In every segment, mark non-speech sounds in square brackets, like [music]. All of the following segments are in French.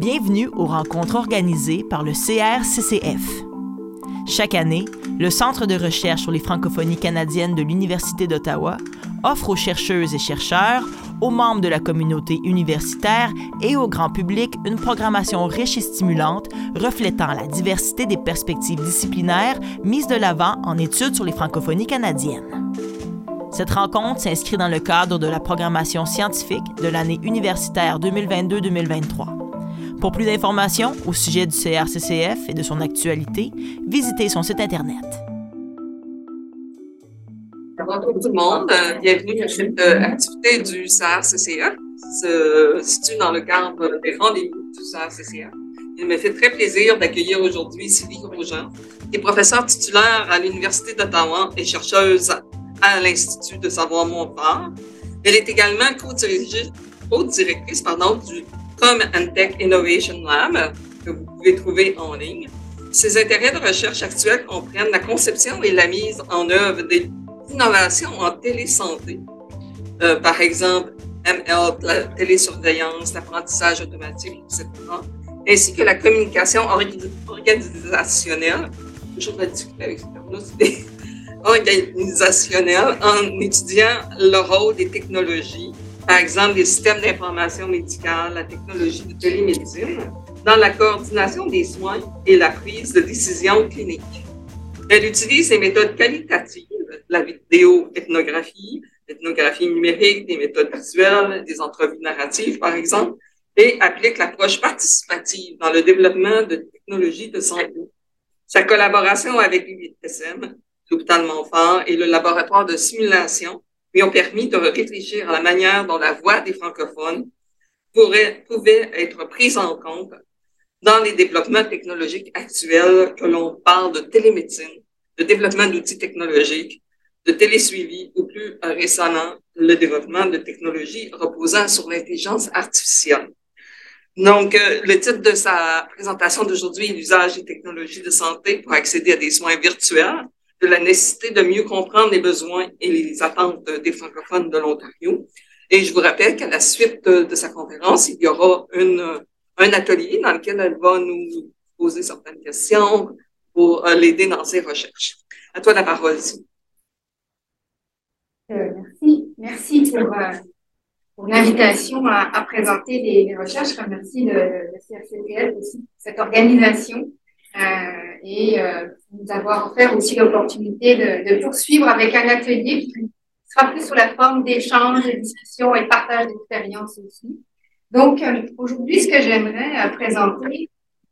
Bienvenue aux rencontres organisées par le CRCCF. Chaque année, le Centre de recherche sur les francophonies canadiennes de l'Université d'Ottawa offre aux chercheuses et chercheurs, aux membres de la communauté universitaire et au grand public une programmation riche et stimulante reflétant la diversité des perspectives disciplinaires mises de l'avant en études sur les francophonies canadiennes. Cette rencontre s'inscrit dans le cadre de la programmation scientifique de l'année universitaire 2022-2023. Pour plus d'informations au sujet du CRCCF et de son actualité, visitez son site Internet. Bonjour tout le monde, bienvenue à cette euh, activité du CRCCF se situe dans le cadre des rendez-vous du CRCCF. Il me fait très plaisir d'accueillir aujourd'hui Sylvie Grosjean, qui est professeure titulaire à l'Université d'Ottawa et chercheuse à l'Institut de savoir Montfort. Elle est également co-directrice du Com and Tech Innovation Lab, que vous pouvez trouver en ligne. Ses intérêts de recherche actuels comprennent la conception et la mise en œuvre des innovations en télésanté. Euh, par exemple, ML, la télésurveillance, l'apprentissage automatique, etc. Ainsi que la communication organisationnelle. Toujours la difficulté avec [laughs] organisationnelle en étudiant le rôle des technologies par exemple les systèmes d'information médicale, la technologie de télémédecine, dans la coordination des soins et la prise de décision clinique. Elle utilise des méthodes qualitatives, la vidéo ethnographie, l'ethnographie numérique, des méthodes visuelles, des entrevues narratives, par exemple, et applique l'approche participative dans le développement de technologies de santé. Sa collaboration avec l'USM, l'hôpital Montfort et le laboratoire de simulation lui ont permis de réfléchir à la manière dont la voix des francophones pourrait, pouvait être prise en compte dans les développements technologiques actuels, que l'on parle de télémédecine, de développement d'outils technologiques, de télésuivi ou plus récemment, le développement de technologies reposant sur l'intelligence artificielle. Donc, euh, le titre de sa présentation d'aujourd'hui est l'usage des technologies de santé pour accéder à des soins virtuels de la nécessité de mieux comprendre les besoins et les attentes des francophones de l'Ontario. Et je vous rappelle qu'à la suite de, sa conférence, il y aura un atelier dans lequel elle va nous poser certaines questions pour euh, l'aider dans ses recherches. À toi la parole, euh, merci. Merci pour, euh, pour l'invitation à, présenter les, recherches. Merci le, le CRCTL aussi, cette organisation et euh, nous avons offert aussi l'opportunité de, de, poursuivre avec un atelier qui sera plus sous la forme d'échanges, de discussions et de partage d'expériences aussi. Donc, euh, aujourd'hui, ce que j'aimerais euh, présenter,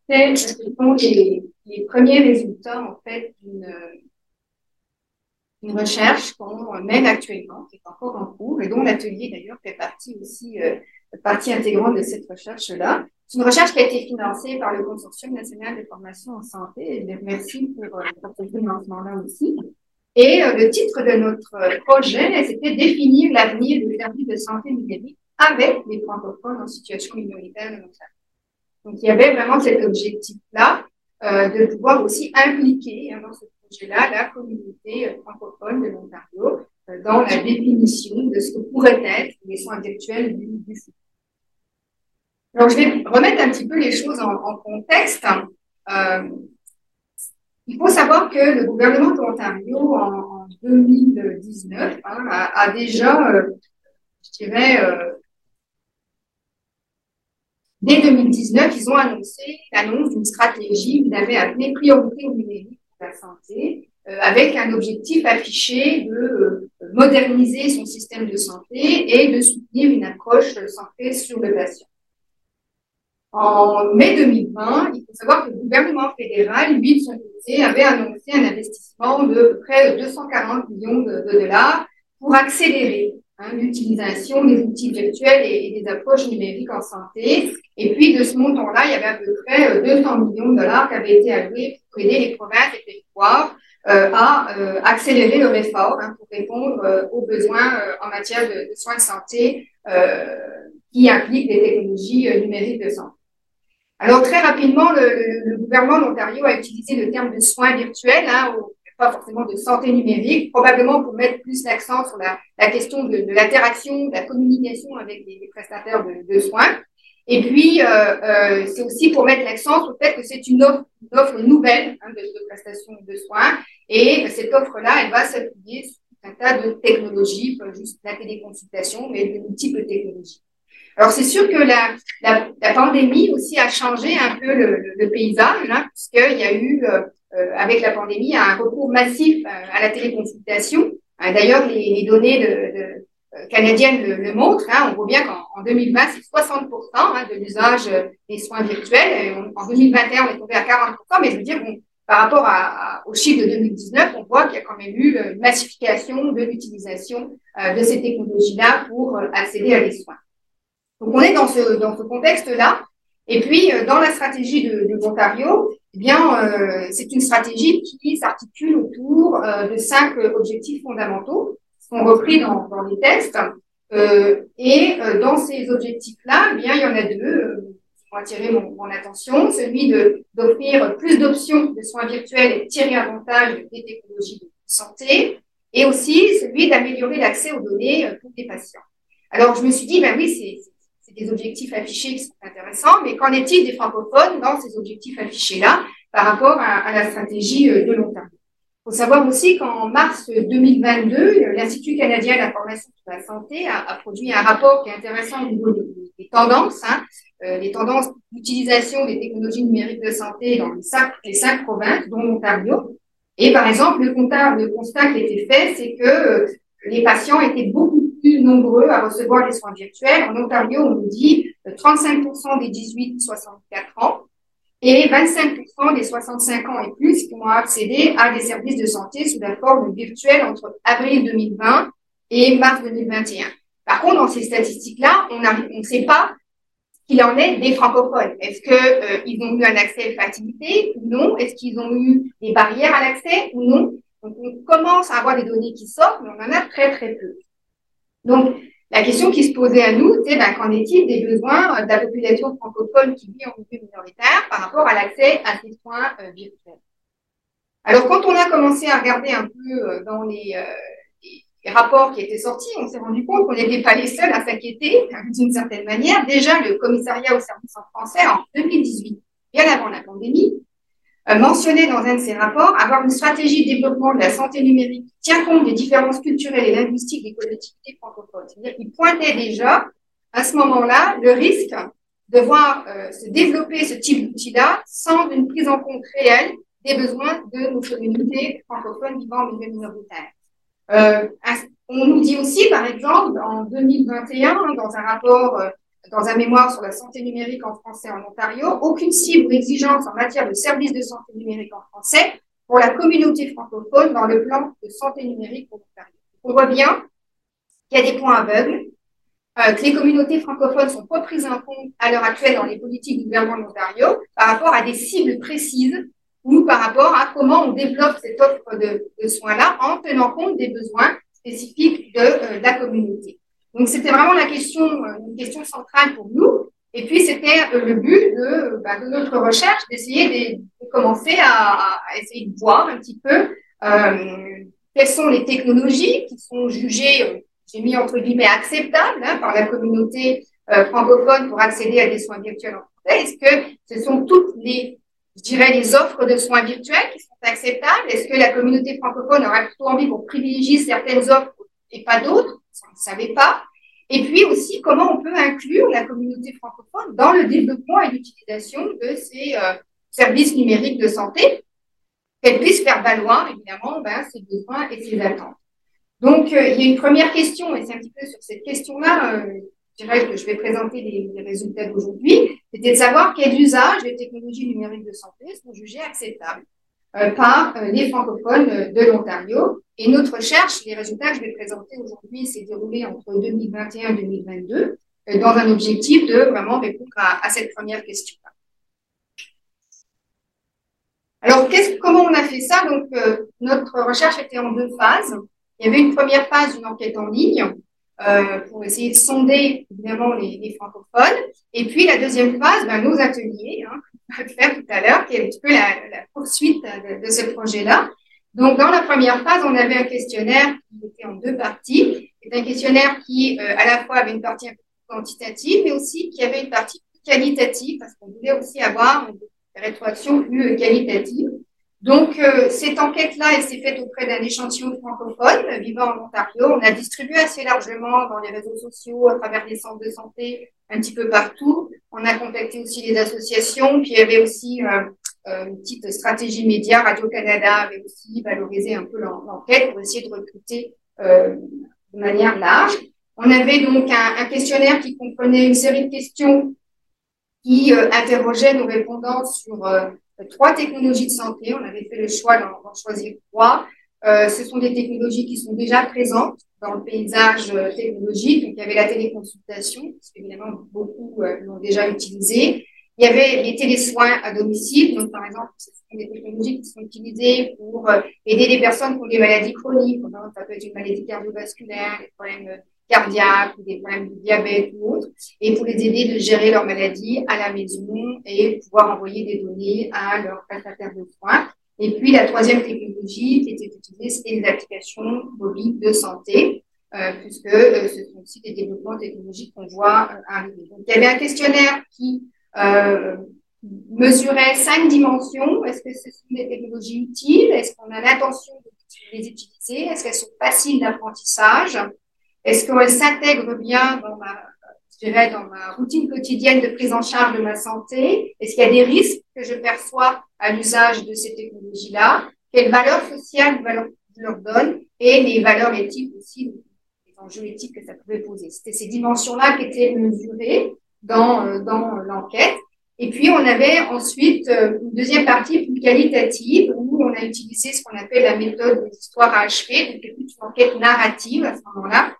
c'est ce sont les, les, premiers résultats, en fait, d'une une recherche qu'on mène actuellement, qui est encore en cours, et dont l'atelier, d'ailleurs, fait partie aussi, euh, partie intégrante de cette recherche-là. C'est une recherche qui a été financée par le Consortium national de formation en santé. Et merci pour, euh, pour ce financement-là aussi. Et euh, le titre de notre projet, c'était définir l'avenir des services de santé numérique avec les francophones en situation minoritaire Donc, il y avait vraiment cet objectif-là euh, de pouvoir aussi impliquer hein, dans ce projet-là la communauté euh, francophone de l'Ontario dans la définition de ce que pourraient être les soins virtuels du, du futur. Alors, je vais remettre un petit peu les choses en, contexte. Euh, il faut savoir que le gouvernement de l'Ontario, en, en, 2019, hein, a, a, déjà, euh, je dirais, euh, dès 2019, ils ont annoncé l'annonce d'une stratégie qu'ils avaient appelée priorité au numérique pour la santé, avec un objectif affiché de moderniser son système de santé et de soutenir une approche centrée sur le patient. En mai 2020, il faut savoir que le gouvernement fédéral, lui, de son côté, avait annoncé un investissement de près de 240 millions de, dollars pour accélérer hein, l'utilisation des outils virtuels et, des approches numériques en santé. Et puis, de ce montant-là, il y avait à peu près 200 euh, millions de dollars qui avaient été alloués pour aider les provinces et les territoires euh, à euh, accélérer leur effort hein, pour répondre aux besoins en matière de, de, soins de santé qui impliquent des technologies numériques de santé. Alors, très rapidement, le, le, gouvernement d'Ontario a utilisé le terme de soins virtuels, hein, pas forcément de santé numérique, probablement pour mettre plus l'accent sur la, la, question de, de l'interaction, de la communication avec les, prestataires de, de, soins. Et puis, c'est aussi pour mettre l'accent sur le fait que c'est une offre, une offre nouvelle hein, de, de prestation de soins. Et cette offre-là, elle va s'appuyer sur un tas de technologies, pas juste la téléconsultation, mais de multiples technologies. Alors, c'est sûr que la, la, la, pandémie aussi a changé un peu le, le, paysage, hein, puisqu'il y a eu, euh, euh, avec la pandémie, un recours massif euh, à la téléconsultation. D'ailleurs, les, les, données de, de canadiennes le, le montrent. Hein, on voit bien qu'en 2020, c'est 60% hein, de l'usage des soins virtuels. En 2021, on est tombé à 40%, mais je veux dire, bon, par rapport à, au chiffre de 2019, on voit qu'il y a quand même eu une massification de l'utilisation de ces technologies-là pour accéder à des soins. Donc on est dans ce, dans ce contexte-là. Et puis euh, dans la stratégie de, de l'Ontario, eh bien euh, c'est une stratégie qui s'articule autour euh, de cinq objectifs fondamentaux qui sont repris dans, dans les textes. et dans ces objectifs-là, eh bien il y en a deux qui ont attiré mon, mon attention, celui de d'offrir plus d'options de soins virtuels et tirer avantage des technologies de santé, et aussi celui d'améliorer l'accès aux données pour les patients. Alors je me suis dit, ben oui, c'est des objectifs affichés qui sont intéressants, mais qu'en est-il des francophones dans ces objectifs affichés-là par rapport à, la stratégie euh, de long terme? Il faut savoir aussi qu'en mars 2022, l'Institut canadien d'information sur la santé a, produit un rapport qui est intéressant au niveau des, tendances, hein, euh, les tendances d'utilisation des technologies numériques de santé dans les cinq, provinces, dont l'Ontario. Et par exemple, le constat, qui a été fait, c'est que euh, les patients étaient beaucoup nombreux à recevoir les soins virtuels. En Ontario, on nous dit 35% des 18-64 ans et 25% des 65 ans et plus qui ont accédé à des services de santé sous la forme virtuelle entre avril 2020 et mars 2021. Par contre, dans ces statistiques-là, on ne sait pas qu'il en est des francophones. Est-ce que euh, ont eu un accès facilité ou non? Est-ce qu'ils ont eu des barrières à l'accès ou non? Donc, on commence à avoir des données qui sortent, mais on en a très très peu. Donc, la question qui se posait à nous, c'est ben, qu'en est-il des besoins de la population francophone qui vit en milieu minoritaire par rapport à l'accès à ces soins euh, virtuels? Alors, quand on a commencé à regarder un peu euh, dans les, euh, les, rapports qui étaient sortis, on s'est rendu compte qu'on n'était pas les seuls à s'inquiéter d'une certaine manière. Déjà, le commissariat au service en français, en 2018, bien avant la pandémie, euh, mentionné dans un de ses rapports, avoir une stratégie de développement de la santé numérique qui tient compte des différences culturelles et linguistiques des collectivités francophones. C'est-à-dire qu'il pointait déjà à ce moment-là le risque de voir euh, se développer ce type d'outil-là sans une prise en compte réelle des besoins de nos communautés francophones vivant en milieu minoritaire. Euh, on nous dit aussi, par exemple, en 2021, dans un rapport euh, dans un mémoire sur la santé numérique en français en Ontario, aucune cible ou exigence en matière de services de santé numérique en français pour la communauté francophone dans le plan de santé numérique pour l'Ontario. On voit bien qu'il y a des points aveugles, euh, que les communautés francophones sont pas prises en compte à l'heure actuelle dans les politiques du gouvernement de l'Ontario par rapport à des cibles précises ou par rapport à comment on développe cette offre de, soins-là en tenant compte des besoins spécifiques de euh, la communauté. Donc, c'était vraiment la question, euh, une question centrale pour nous. Et puis, c'était euh, le but de, bah, de notre recherche, d'essayer de, commencer à, essayer de voir un petit peu euh, quelles sont les technologies qui sont jugées, j'ai mis entre guillemets, acceptables hein, par la communauté francophone pour accéder à des soins virtuels en français. Est-ce que ce sont toutes les, je dirais, les offres de soins virtuels qui sont acceptables? Est-ce que la communauté francophone aurait plutôt envie pour privilégier certaines offres et pas d'autres? On ne savait pas. Et puis aussi, comment on peut inclure la communauté francophone dans le développement et l'utilisation de ces euh, services numériques de santé, qu'elle puisse faire valoir, évidemment, ben, ses besoins et ses attentes. Donc, euh, il y a une première question, et c'est un petit peu sur cette question-là, euh, je dirais que je vais présenter les, résultats d'aujourd'hui, c'était de savoir quels usages des technologies numériques de santé sont jugés acceptables par euh, les francophones de l'Ontario. Et notre recherche, les résultats que je vais présenter aujourd'hui, s'est déroulé entre 2021 et 2022 euh, dans un objectif de vraiment répondre à, à cette première question. Alors, comment on a fait ça? Donc, notre recherche était en deux phases. Il y avait une première phase d'une enquête en ligne euh, pour essayer de sonder évidemment les, les, francophones. Et puis la deuxième phase, ben, nos ateliers, hein, faire tout à l'heure, qui est un petit peu la, poursuite de, ce projet-là. Donc dans la première phase, on avait un questionnaire qui était en deux parties. C'est un questionnaire qui euh, à la fois avait une partie quantitative, mais aussi qui avait une partie qualitative, parce qu'on voulait aussi avoir une rétroaction plus qualitative. Donc, euh, cette enquête-là, elle s'est faite auprès d'un échantillon francophone vivant en Ontario. On a distribué assez largement dans les réseaux sociaux, à travers les centres de santé, un petit peu partout. On a contacté aussi les associations. Puis, il y avait aussi euh, euh une petite stratégie média. Radio-Canada avait aussi valorisé un peu l'enquête pour essayer de recruter euh, de manière large. On avait donc un, questionnaire qui comprenait une série de questions qui euh, interrogeaient nos répondants sur trois technologies de santé. On avait fait le choix d'en choisir trois. Euh, ce sont des technologies qui sont déjà présentes dans le paysage euh, technologique. Donc, il y avait la téléconsultation, parce qu'évidemment, beaucoup euh, l'ont déjà utilisé. Il y avait les télésoins à domicile. Donc, par exemple, ce sont des technologies qui sont utilisées pour aider les personnes qui ont des maladies chroniques. Ça peut être une maladie cardiovasculaire, des problèmes cardiaques des problèmes de diabète ou autres, et pour les aider de gérer leur maladie à la maison et pouvoir envoyer des données à leur prestataire de soins. Et puis la troisième technologie qui était utilisée, c'était les applications mobiles de santé, euh, puisque euh, ce sont aussi des développements technologiques qu'on voit euh, arriver. Donc il y avait un questionnaire qui euh, mesurait cinq dimensions. Est-ce que ce sont des technologies utiles? Est-ce qu'on a l'intention de les utiliser? Est-ce qu'elles sont faciles d'apprentissage? Est-ce qu'elle s'intègre bien dans ma, je dirais, dans ma routine quotidienne de prise en charge de ma santé? Est-ce qu'il y a des risques que je perçois à l'usage de ces technologies-là Quelles valeurs sociales je leur donne Et les valeurs éthiques aussi, les enjeux éthiques que ça pouvait poser. C'était ces dimensions-là qui étaient mesurées dans, euh, dans l'enquête. Et puis, on avait ensuite euh, une deuxième partie plus qualitative où on a utilisé ce qu'on appelle la méthode de l'histoire à achever, donc une enquête narrative à ce moment-là,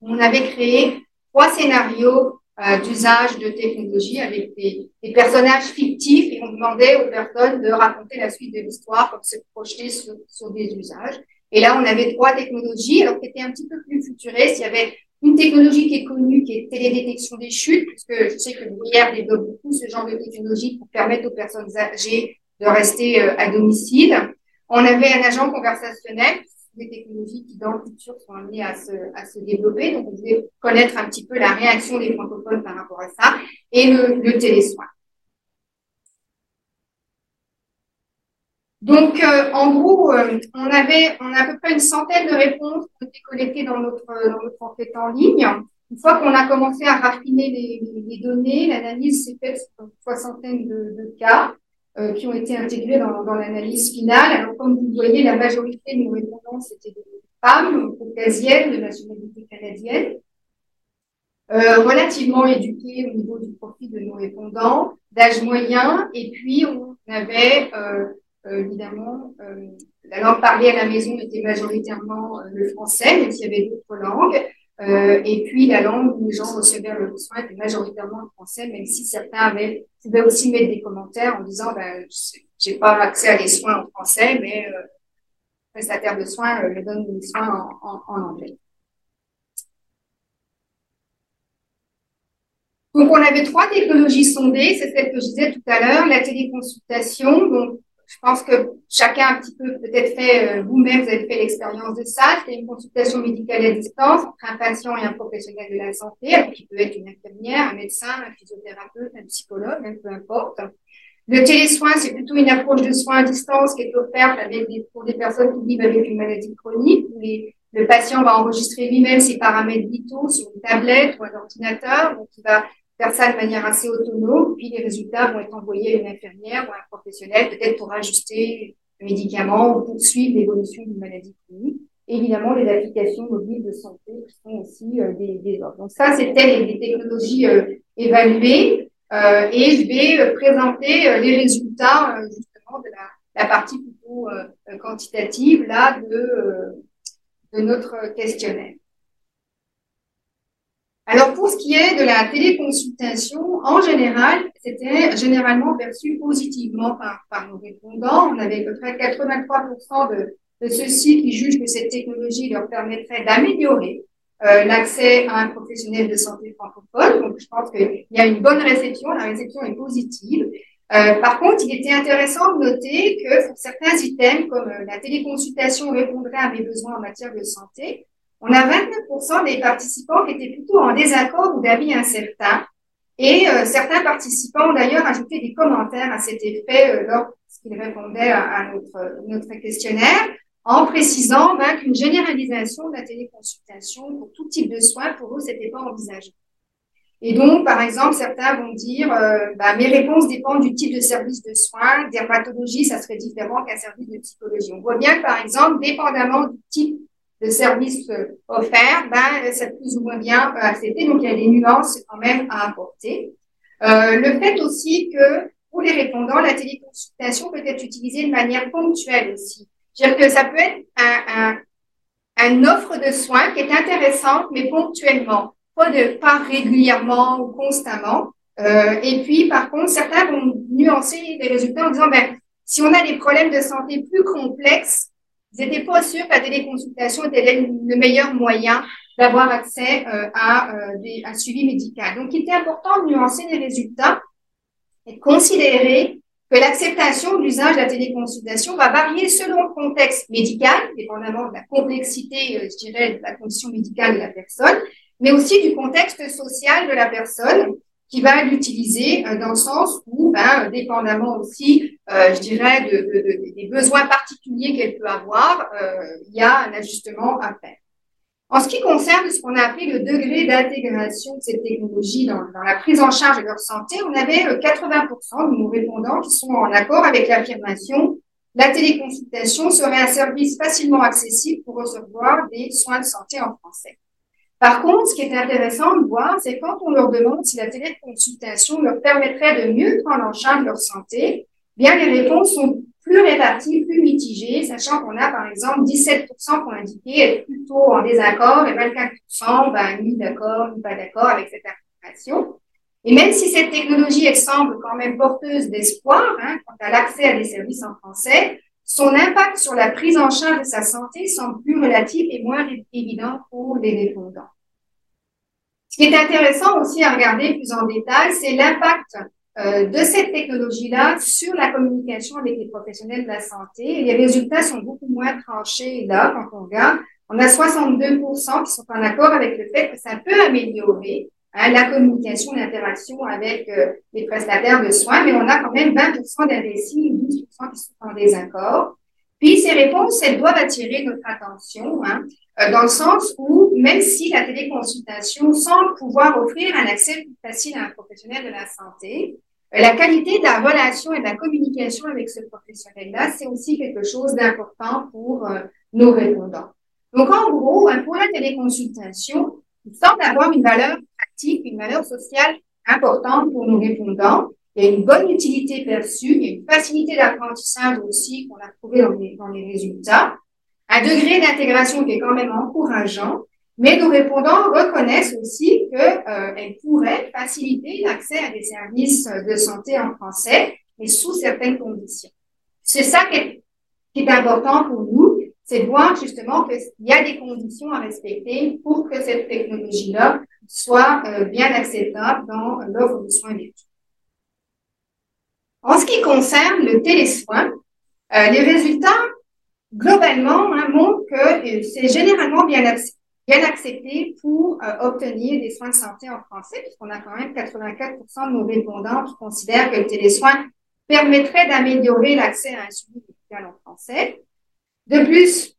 on avait créé trois scénarios euh, d'usage de technologie avec des, personnages fictifs et on demandait aux personnes de raconter la suite de l'histoire comme se projeter sur, sur, des usages. Et là, on avait trois technologies, alors qui étaient un petit peu plus futuristes. Il y avait une technologie qui est connue, qui est télédétection des chutes, puisque je sais que Bruyère développe beaucoup ce genre de technologie pour permettre aux personnes âgées de rester euh, à domicile. On avait un agent conversationnel des technologies qui, dans le futur, sont amenées à se, à se développer. Donc, on voulait connaître un petit peu la réaction des francophones par rapport à ça et le, le télésoin. Donc, euh, en gros, euh, on avait, on a à peu près une centaine de réponses qui ont été collectées dans notre, dans enquête en ligne. Une fois qu'on a commencé à raffiner les, les, les données, l'analyse s'est faite sur une soixantaine de cas. Euh, qui ont été intégrés dans, l'analyse finale. Alors, comme vous voyez, la majorité de nos répondants, c'était des femmes caucasiennes de nationalité canadienne, euh, relativement éduquées au niveau du profil de nos répondants, d'âge moyen, et puis on avait euh, évidemment la langue parlée à la maison était majoritairement le français, même s'il y avait d'autres langues. Euh, et puis la langue où les gens recevaient le soin était majoritairement le français, même si certains avaient, pouvaient aussi mettre des commentaires en disant ben, j'ai pas accès à des soins en français, mais euh, le prestataire de soins euh, me donne des soins en, en, anglais. Donc on avait trois technologies sondées, c'est celle que je disais tout à l'heure, la téléconsultation, donc je pense que chacun un petit peu peut-être fait, euh, vous-même, vous avez fait l'expérience de ça. C'est une consultation médicale à distance entre un patient et un professionnel de la santé, qui peut être une infirmière, un médecin, un physiothérapeute, un psychologue, peu importe. Le télésoin, c'est plutôt une approche de soins à distance qui est offerte avec pour des personnes qui vivent avec une maladie chronique, où le patient va enregistrer lui-même ses paramètres vitaux sur une tablette ou un ordinateur, donc il faire ça de manière assez autonome, puis les résultats vont être envoyés à une infirmière ou à un professionnel, peut-être pour ajuster le médicament ou poursuivre l'évolution d'une maladie chronique. évidemment, les applications mobiles de santé sont aussi euh, des, des. Donc ça, c'était les, technologies euh, évaluées. Euh, et je vais euh, présenter les résultats justement de la, la, partie plutôt quantitative là de, de notre questionnaire. Alors, pour ce qui est de la téléconsultation, en général, c'était généralement perçu positivement par, nos répondants. On avait à peu près 83% de, de ceux-ci qui jugent que cette technologie leur permettrait d'améliorer euh, l'accès à un professionnel de santé francophone. Donc, je pense qu'il y a une bonne réception. La réception est positive. Euh, par contre, il était intéressant de noter que pour certains items, comme euh, la téléconsultation répondrait à mes besoins en matière de santé, on a 29% des participants qui étaient plutôt en désaccord ou d'avis incertain. Et euh, certains participants ont d'ailleurs ajouté des commentaires à cet effet euh, lorsqu'ils répondaient à, notre, notre, questionnaire, en précisant ben, qu'une généralisation de la téléconsultation pour tout type de soins, pour eux, c'était pas envisagé. Et donc, par exemple, certains vont dire, euh, bah, mes réponses dépendent du type de service de soins. Dermatologie, ça serait différent qu'un service de psychologie. On voit bien que, par exemple, dépendamment du type de service euh, offert, ben, c'est plus ou moins bien euh, accepté. Donc, il y a des nuances quand même à apporter. Euh, le fait aussi que, pour les répondants, la téléconsultation peut être utilisée de manière ponctuelle aussi. C'est-à-dire que ça peut être un, un, une offre de soins qui est intéressante, mais ponctuellement pas, de, pas régulièrement ou constamment. Euh, et puis, par contre, certains vont nuancer les résultats en disant, ben, si on a des problèmes de santé plus complexes, ils n'étaient pas sûrs que la téléconsultation était le meilleur moyen d'avoir accès euh, à euh, des, un suivi médical. Donc, il était important de nuancer les résultats et de considérer que l'acceptation de l'usage de la téléconsultation va varier selon le contexte médical, dépendamment de la complexité, euh, je dirais, de la condition médicale de la personne, mais aussi du contexte social de la personne qui va l'utiliser euh, dans le sens où, ben, dépendamment aussi, euh, je dirais, de, de, des besoins particuliers qu'elle peut avoir, euh, il y a un ajustement à faire. En ce qui concerne ce qu'on a appelé le degré d'intégration de cette technologie dans, dans, la prise en charge de leur santé, on avait 80% de nos répondants qui sont en accord avec l'affirmation la téléconsultation serait un service facilement accessible pour recevoir des soins de santé en français. Par contre, ce qui est intéressant de voir, c'est quand on leur demande si la téléconsultation leur permettrait de mieux prendre en charge leur santé, bien les réponses sont plus réparties, plus mitigées, sachant qu'on a par exemple 17% qui ont indiqué être plutôt en désaccord et 24% ben, ni d'accord, ni pas d'accord avec cette affirmation. Et même si cette technologie elle semble quand même porteuse d'espoir hein, quant à l'accès à des services en français, son impact sur la prise en charge de sa santé semble plus relatif et moins évident pour les répondants. Ce qui est intéressant aussi à regarder plus en détail, c'est l'impact euh, de cette technologie-là sur la communication avec les professionnels de la santé. Les résultats sont beaucoup moins tranchés là quand on regarde. On a 62% qui sont en accord avec le fait que ça peut améliorer La communication, l'interaction avec euh, les prestataires de soins, mais on a quand même 20 d'indécis et 12 qui sont en désaccord. Puis ces réponses, elles doivent attirer notre attention, hein, euh, dans le sens où même si la téléconsultation semble pouvoir offrir un accès plus facile à un professionnel de la santé, euh, la qualité de la relation et de la communication avec ce professionnel-là, c'est aussi quelque chose d'important pour nos répondants. Donc, en gros, hein, pour la téléconsultation, il semble avoir une valeur une valeur sociale importante pour nos répondants. Il y a une bonne utilité perçue, il y a une facilité d'apprentissage aussi qu'on a trouvé dans les, dans les résultats, un degré d'intégration qui est quand même encourageant, mais nos répondants reconnaissent aussi qu'elle euh, pourrait faciliter l'accès à des services de santé en français, mais sous certaines conditions. C'est ça qui est important pour nous, c'est de voir justement qu'il y a des conditions à respecter pour que cette technologie-là soit euh, bien acceptable dans l'offre de soins virtuels. En ce qui concerne le télésoin, euh, les résultats, globalement, hein, montrent que euh, c'est généralement bien, bien accepté pour obtenir des soins de santé en français, puisqu'on a quand même 84% de nos répondants qui considèrent que le télésoin permettrait d'améliorer l'accès à un suivi médical en français. De plus,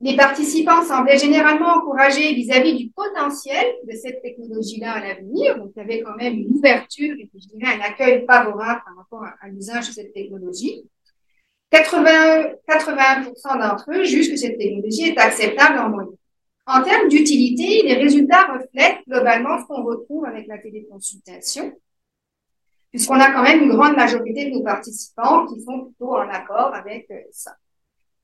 les participants semblaient généralement encouragés vis-à-vis du potentiel de cette technologie-là à l'avenir. Donc, il y avait quand même une ouverture et je dirais un accueil favorable par rapport à, l'usage de cette technologie. 80, 80% d'entre eux jugent que cette technologie est acceptable en moyenne. En termes d'utilité, les résultats reflètent globalement ce qu'on retrouve avec la téléconsultation, puisqu'on a quand même une grande majorité de nos participants qui sont plutôt en accord avec ça.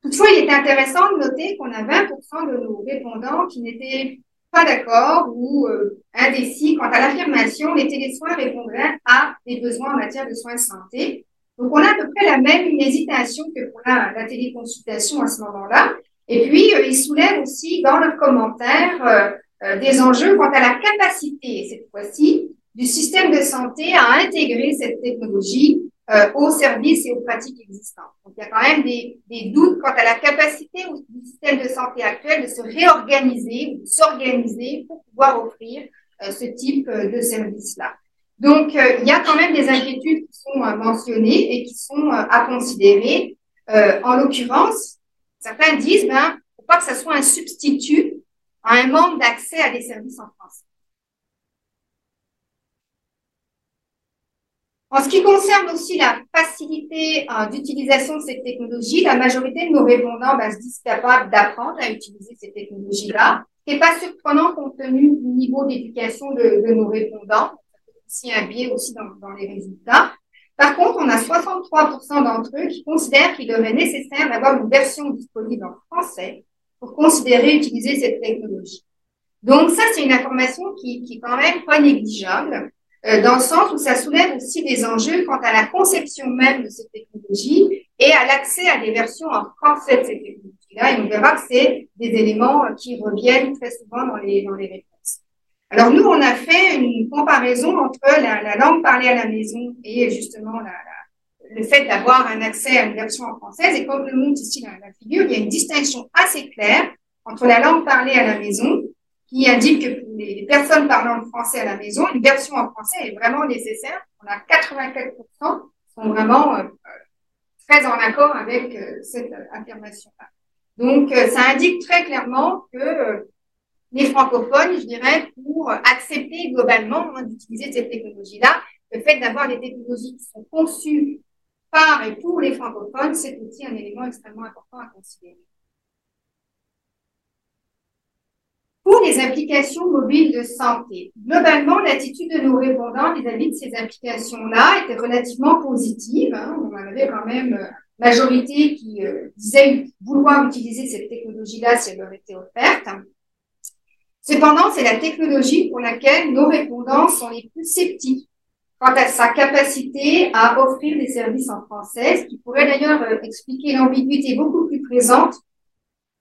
Toutefois, il est intéressant de noter qu'on a 20% de nos répondants qui n'étaient pas d'accord ou euh, indécis quant à l'affirmation les télésoins répondraient à des besoins en matière de soins de santé. Donc, on a à peu près la même hésitation que pour la, téléconsultation à ce moment-là. Et puis, euh, ils soulèvent aussi dans leurs commentaires euh, des enjeux quant à la capacité, cette fois-ci, du système de santé à intégrer cette technologie euh, aux services et aux pratiques existantes. Donc, il y a quand même des, des doutes quant à la capacité du système de santé actuel de se réorganiser, de s'organiser pour pouvoir offrir euh, ce type euh, de service-là. Donc, il y a quand même des inquiétudes qui sont mentionnées et qui sont à considérer. en l'occurrence, certains disent, ben, faut pas que ça soit un substitut à un manque d'accès à des services en France. En ce qui concerne aussi la facilité euh, d'utilisation de ces technologies, la majorité de nos répondants ben, se disent capables d'apprendre à utiliser ces technologies-là. Ce n'est pas surprenant compte tenu du niveau d'éducation de, de, nos répondants. C'est un biais aussi dans, dans, les résultats. Par contre, on a 63% d'entre eux qui considèrent qu'il devrait nécessaire d'avoir une version disponible en français pour considérer utiliser cette technologie. Donc ça, c'est une information qui, qui est quand même pas négligeable. Euh, dans le sens où ça soulève aussi des enjeux quant à la conception même de cette technologie et à l'accès à des versions en français de cette technologie-là. Et on verra que c'est des éléments qui reviennent très souvent dans les, dans les réponses. Alors nous, on a fait une comparaison entre la, la langue parlée à la maison et justement la, le fait d'avoir un accès à une version en française. Et comme le montre ici dans la figure, il y a une distinction assez claire entre la langue parlée à la maison qui indique que les personnes parlant français à la maison, une version en français est vraiment nécessaire. On a 84% sont vraiment euh, très en accord avec euh, cette affirmation-là. Donc, euh, ça indique très clairement que les francophones, je dirais, pour accepter globalement hein, d'utiliser cette technologie-là, le fait d'avoir des technologies qui sont conçues par et pour les francophones, c'est aussi un élément extrêmement important à considérer. Les applications mobiles de santé, globalement, l'attitude de nos répondants vis-à-vis de ces applications-là était relativement positive. Hein. On avait quand même une majorité qui euh, disait vouloir utiliser cette technologie-là si elle leur était offerte. Cependant, c'est la technologie pour laquelle nos répondants sont les plus sceptiques quant à sa capacité à offrir des services en français, ce qui pourrait d'ailleurs euh, expliquer l'ambiguïté beaucoup plus présente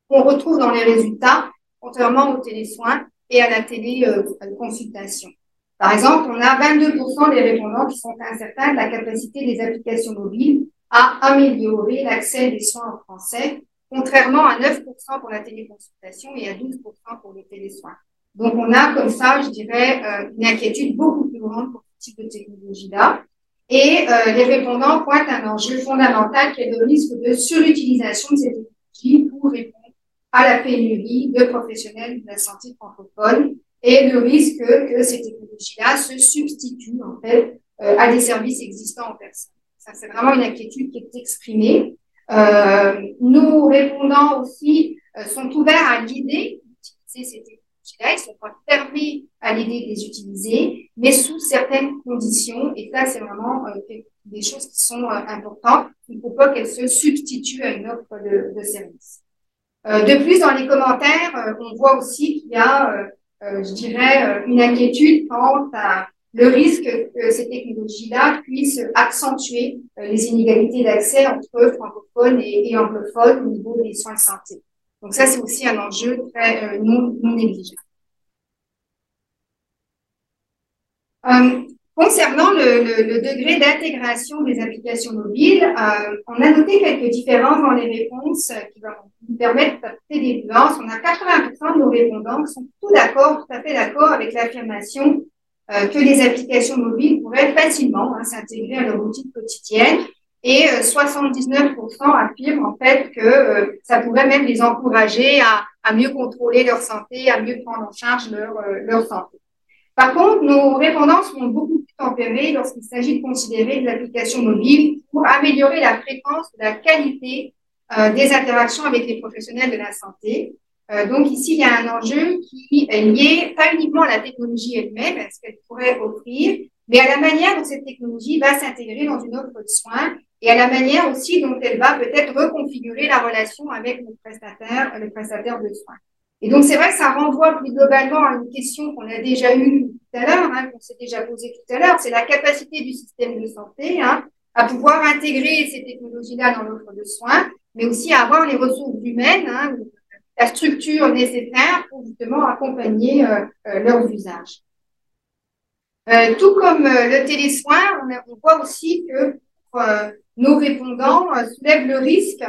qu'on retrouve dans les résultats contrairement aux télésoins et à la téléconsultation. Par exemple, on a 22% des répondants qui sont incertains de la capacité des applications mobiles à améliorer l'accès des soins en français, contrairement à 9% pour la téléconsultation et à 12% pour les télésoins. Donc, on a comme ça, je dirais, euh, une inquiétude beaucoup plus grande pour ce type de technologie-là. Et euh, les répondants pointent un enjeu fondamental qui est le risque de surutilisation de ces technologies pour répondre à la pénurie de professionnels de la santé francophone et le risque que ces technologies-là se substituent en fait euh, à des services existants en personne. Ça, c'est vraiment une inquiétude qui est exprimée. Euh, nos répondants aussi euh, sont ouverts à l'idée d'utiliser ces technologies-là. Ils sont pas fermés à l'idée de les utiliser, mais sous certaines conditions. Et ça, c'est vraiment des choses qui sont importantes. Il ne faut pas qu'elles se substituent à une offre de, de service. Euh, de plus, dans les commentaires, euh, on voit aussi qu'il y a, euh, je dirais, une inquiétude quant à le risque que ces technologies-là puissent accentuer les inégalités d'accès entre francophones et, anglophones au niveau des soins de santé. Donc ça, c'est aussi un enjeu très non, non négligeable. Concernant le, degré d'intégration des applications mobiles, euh, on a noté quelques différences dans les réponses qui vont nous permettre d'apporter des nuances. On a 80% de nos répondants qui sont tout d'accord, tout à fait d'accord avec l'affirmation euh, que les applications mobiles pourraient facilement hein, s'intégrer à leur routine quotidienne. Et 79% euh, affirment en fait que ça pourrait même les encourager à, à, mieux contrôler leur santé, à mieux prendre en charge leur, leur santé. Par contre, nos répondants sont beaucoup plus tempérés lorsqu'il s'agit de considérer des applications mobiles pour améliorer la fréquence la qualité euh, des interactions avec les professionnels de la santé. Euh, donc ici, il y a un enjeu qui est lié pas uniquement à la technologie elle-même, à ce qu'elle pourrait offrir, mais à la manière dont cette technologie va s'intégrer dans une offre de soins et à la manière aussi dont elle va peut-être reconfigurer la relation avec le prestataire, le prestataire de soins. Et donc, c'est vrai que ça renvoie plus globalement à une question qu'on a déjà eue à l'heure, hein, s'est déjà posée tout à l'heure, c'est la capacité du système de santé hein, à pouvoir intégrer ces technologies-là dans l'offre de soins, mais aussi à avoir les ressources humaines, hein, la structure nécessaire pour justement accompagner euh, euh, leurs usages. Euh, tout comme le télésoin, on, voit aussi que nos répondants soulèvent le risque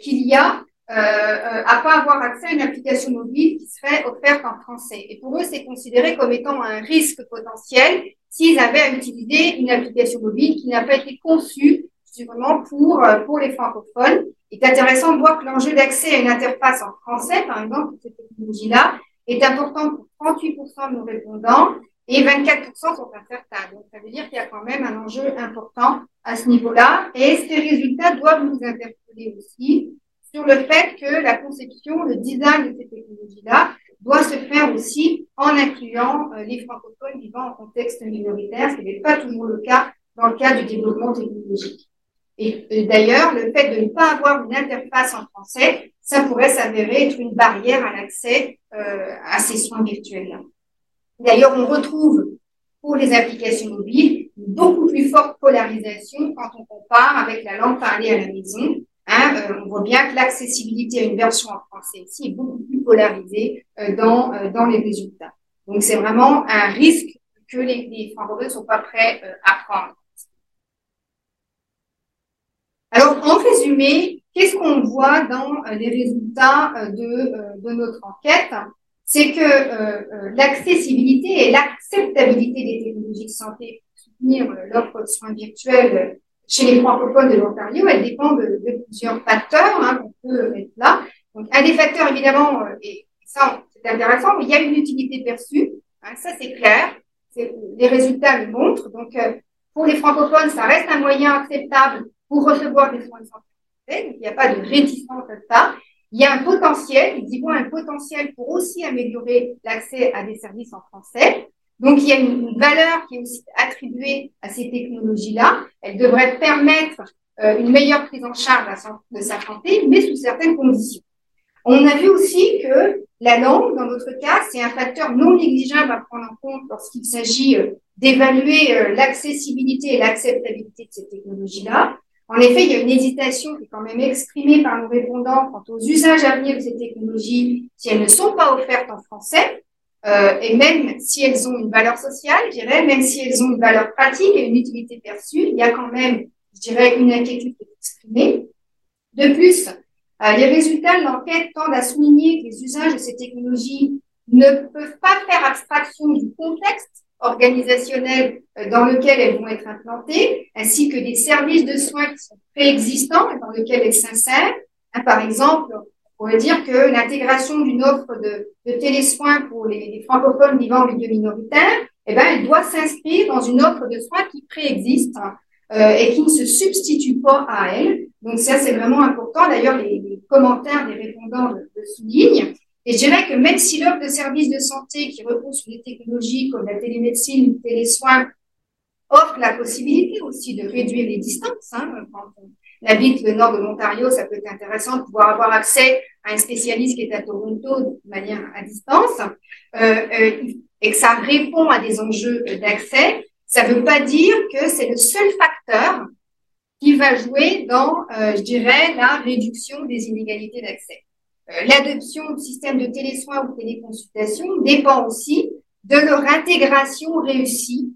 qu'il y a à pas avoir accès à une application mobile qui serait offerte en français. Et pour eux, c'est considéré comme étant un risque potentiel s'ils avaient à utiliser une application mobile qui n'a pas été conçue vraiment pour, euh, pour les francophones. Il est intéressant de voir que l'enjeu d'accès à une interface en français, par exemple, pour cette technologie-là, est important pour 38% de nos répondants et 24% sont incertains. Donc, ça veut dire qu'il y a quand même un enjeu important à ce niveau-là. Et ces résultats doivent nous interpeller aussi sur le fait que la conception, le design de ces technologies-là doit se faire aussi en incluant euh, les francophones vivant en contexte minoritaire, ce qui n'est pas toujours le cas dans le cas du développement technologique. Et d'ailleurs, le fait de ne pas avoir une interface en français, ça pourrait s'avérer être une barrière à l'accès euh, à ces soins virtuels-là. D'ailleurs, on retrouve pour les applications mobiles une beaucoup plus forte polarisation quand on compare avec la langue parlée à la maison. Hein, euh, on voit bien que l'accessibilité à une version en français ici est beaucoup plus polarisée euh, dans, euh, dans les résultats. Donc, c'est vraiment un risque que les, les francophones ne sont pas prêts à prendre. Alors, en résumé, qu'est-ce qu'on voit dans les résultats de, de notre enquête? C'est que l'accessibilité et l'acceptabilité des technologies de santé pour soutenir l'offre de soins virtuels chez les francophones de l'Ontario, elle dépend de, plusieurs facteurs hein, qu'on peut mettre là. Donc, un des facteurs, évidemment, et ça, c'est intéressant, il y a une utilité perçue, hein, ça c'est clair, les résultats le montrent. Donc, pour les francophones, ça reste un moyen acceptable pour recevoir des soins de santé. Il n'y a pas de réticence à ça. Il y a un potentiel, ils y un potentiel pour aussi améliorer l'accès à des services en français. Donc, il y a une, valeur qui est aussi attribuée à ces technologies-là. Elles devraient permettre euh, une meilleure prise en charge de sa santé, mais sous certaines conditions. On a vu aussi que la langue, dans notre cas, c'est un facteur non négligeable à prendre en compte lorsqu'il s'agit euh, d'évaluer euh, l'accessibilité et l'acceptabilité de ces technologies-là. En effet, il y a une hésitation qui est quand même exprimée par nos répondants quant aux usages à venir de ces technologies si elles ne sont pas offertes en français. Euh, et même si elles ont une valeur sociale, je dirais, même si elles ont une valeur pratique et une utilité perçue, il y a quand même, je dirais, une inquiétude exprimée. De plus, euh, les résultats de l'enquête tendent à souligner que les usages de ces technologies ne peuvent pas faire abstraction du contexte organisationnel euh, dans lequel elles vont être implantées, ainsi que des services de soins qui sont préexistants et dans lesquels elles s'insèrent. Hein, par exemple, on pourrait dire que l'intégration d'une offre de, de télésoins pour les, francophones vivant en milieu minoritaire, eh ben, elle doit s'inscrire dans une offre de soins qui préexiste euh, et qui ne se substitue pas à elle. Donc ça, c'est vraiment important. D'ailleurs, les, commentaires des répondants le, le soulignent. Et je dirais que même si l'offre de services de santé qui repose sur des technologies comme la télémédecine ou le télésoin offre la possibilité aussi de réduire les distances, hein, quand on habite le nord de l'Ontario, ça peut être intéressant de pouvoir avoir accès à un spécialiste qui est à Toronto de manière à distance, euh, euh, et que ça répond à des enjeux d'accès, ça ne veut pas dire que c'est le seul facteur qui va jouer dans, euh, je dirais, la réduction des inégalités d'accès. L'adoption du système de télésoins ou téléconsultation dépend aussi de leur intégration réussie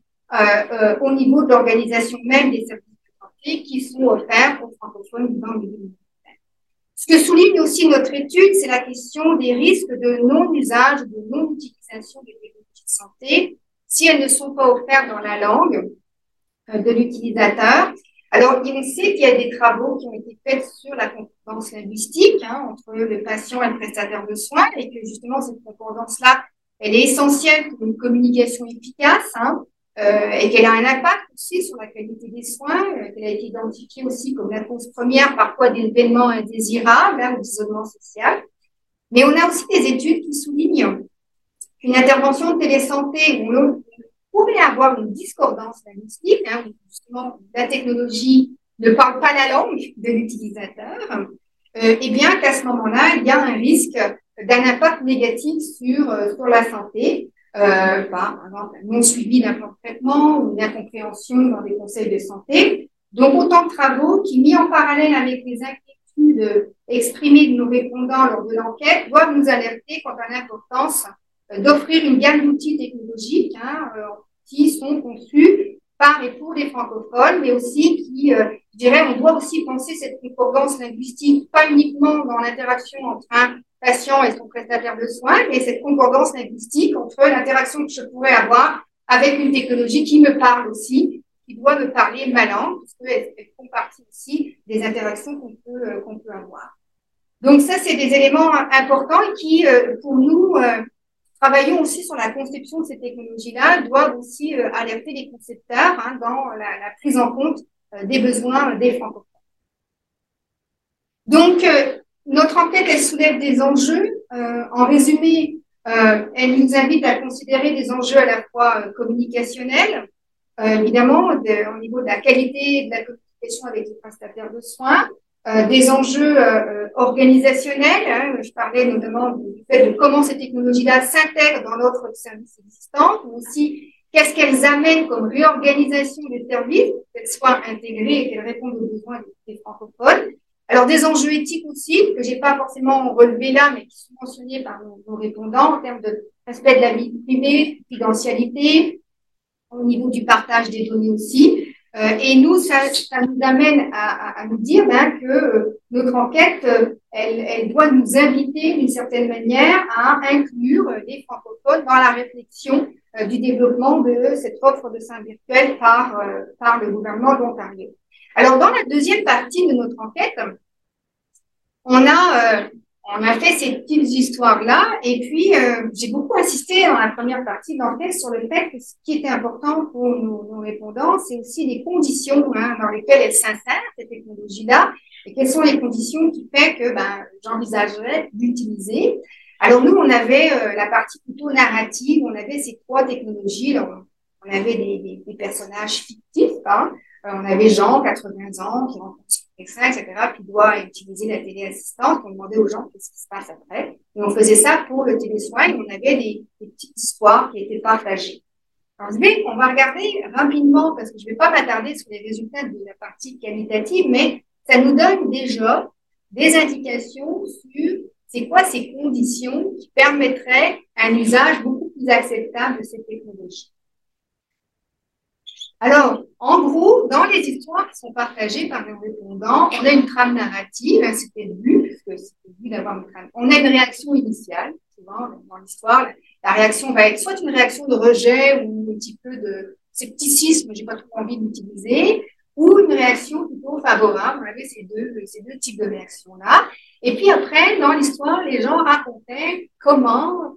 au niveau de l'organisation même des services qui sont offerts aux francophones vivant en Ce que souligne aussi notre étude, c'est la question des risques de non-usage, de non-utilisation des technologies de santé si elles ne sont pas offertes dans la langue de l'utilisateur. Alors, il sait qu'il y a des travaux qui ont été faits sur la concordance linguistique hein, entre le patient et le prestataire de soins et que justement cette concordance-là, elle est essentielle pour une communication efficace hein, euh, et qu'elle a un impact aussi sur la qualité des soins, euh, qu'elle a été identifiée aussi comme la cause première parfois d'événements indésirables hein, ou d'isolement social. Mais on a aussi des études qui soulignent qu'une intervention de télésanté où l'on pourrait avoir une discordance linguistique, hein, justement la technologie ne parle pas la langue de l'utilisateur, euh, eh bien qu'à ce moment-là, il y a un risque d'un impact négatif sur, euh, sur la santé, euh, par exemple un non suivi d'un plan de traitement ou une incompréhension dans des conseils de santé. Donc autant de travaux qui, mis en parallèle avec les inquiétudes exprimées de nos répondants lors de l'enquête, doivent nous alerter quant à l'importance d'offrir une gamme d'outils technologiques hein, euh, qui sont conçus par et pour les francophones, mais aussi qui, euh, je dirais, on doit aussi penser cette concordance linguistique, pas uniquement dans l'interaction entre un patient et son prestataire de soins, mais cette concordance linguistique entre l'interaction que je pourrais avoir avec une technologie qui me parle aussi, qui doit me parler ma langue, parce qu'elle font partie aussi des interactions qu'on peut, euh, peut avoir. Donc ça, c'est des éléments importants qui, euh, pour nous, euh, travaillons aussi sur la conception de ces technologies-là, doivent aussi alerter les concepteurs hein, dans la, prise en compte des besoins des francophones. Donc, notre enquête, elle soulève des enjeux. en résumé, elle nous invite à considérer des enjeux à la fois communicationnels, évidemment, au niveau de la qualité de la communication, avec les prestataires de soins, euh, des enjeux euh, organisationnels. Hein, je parlais notamment du fait de comment ces technologies-là s'intègrent dans notre service existant, mais aussi qu'est-ce qu'elles amènent comme réorganisation des services, qu'elles soient intégrées et qu'elles répondent aux besoins des francophones? Alors des enjeux éthiques aussi, que j'ai pas forcément relevé là, mais qui sont mentionnés par nos, répondants en termes de respect de la vie privée, confidentialité, au niveau du partage des données aussi. Euh, et nous, ça, ça, nous amène à, à, nous dire ben, que euh, notre enquête, euh, elle, elle, doit nous inviter d'une certaine manière à inclure les francophones dans la réflexion du développement de cette offre de sein virtuel par, par le gouvernement de l'Ontario. Alors, dans la deuxième partie de notre enquête, on a on a fait ces petites histoires-là. Et puis, euh, j'ai beaucoup insisté dans la première partie de l'enquête sur le fait que ce qui était important pour nos, répondants, c'est aussi les conditions hein, dans lesquelles elles s'insèrent, cette technologie-là, et quelles sont les conditions qui fait que ben, j'envisagerais d'utiliser? Alors nous, on avait euh, la partie plutôt narrative, on avait ces trois technologies. on, avait des, des, des personnages fictifs, hein. Euh, on avait Jean, 80 ans, qui rencontre médecin, etc., qui doit utiliser la téléassistance. On demandait aux gens qu'est-ce qui se passe après. Et on faisait ça pour le télésoin on avait des, des petites histoires qui étaient partagées. Alors, on va regarder rapidement, parce que je ne vais pas m'attarder sur les résultats de la partie qualitative, mais ça nous donne déjà des indications sur c'est quoi ces conditions qui permettraient un usage beaucoup plus acceptable de ces technologies. Alors, en gros, dans les histoires qui sont partagées par les répondants, on a une trame narrative, hein, c'était le but, puisque c'était le but d'avoir une trame. On a une réaction initiale, souvent dans l'histoire. La réaction va être soit une réaction de rejet ou un petit peu de scepticisme, j'ai pas trop envie d'utiliser, ou une réaction plutôt favorable. On avait ces deux, ces deux types de réactions-là. Et puis après, dans l'histoire, les gens racontaient comment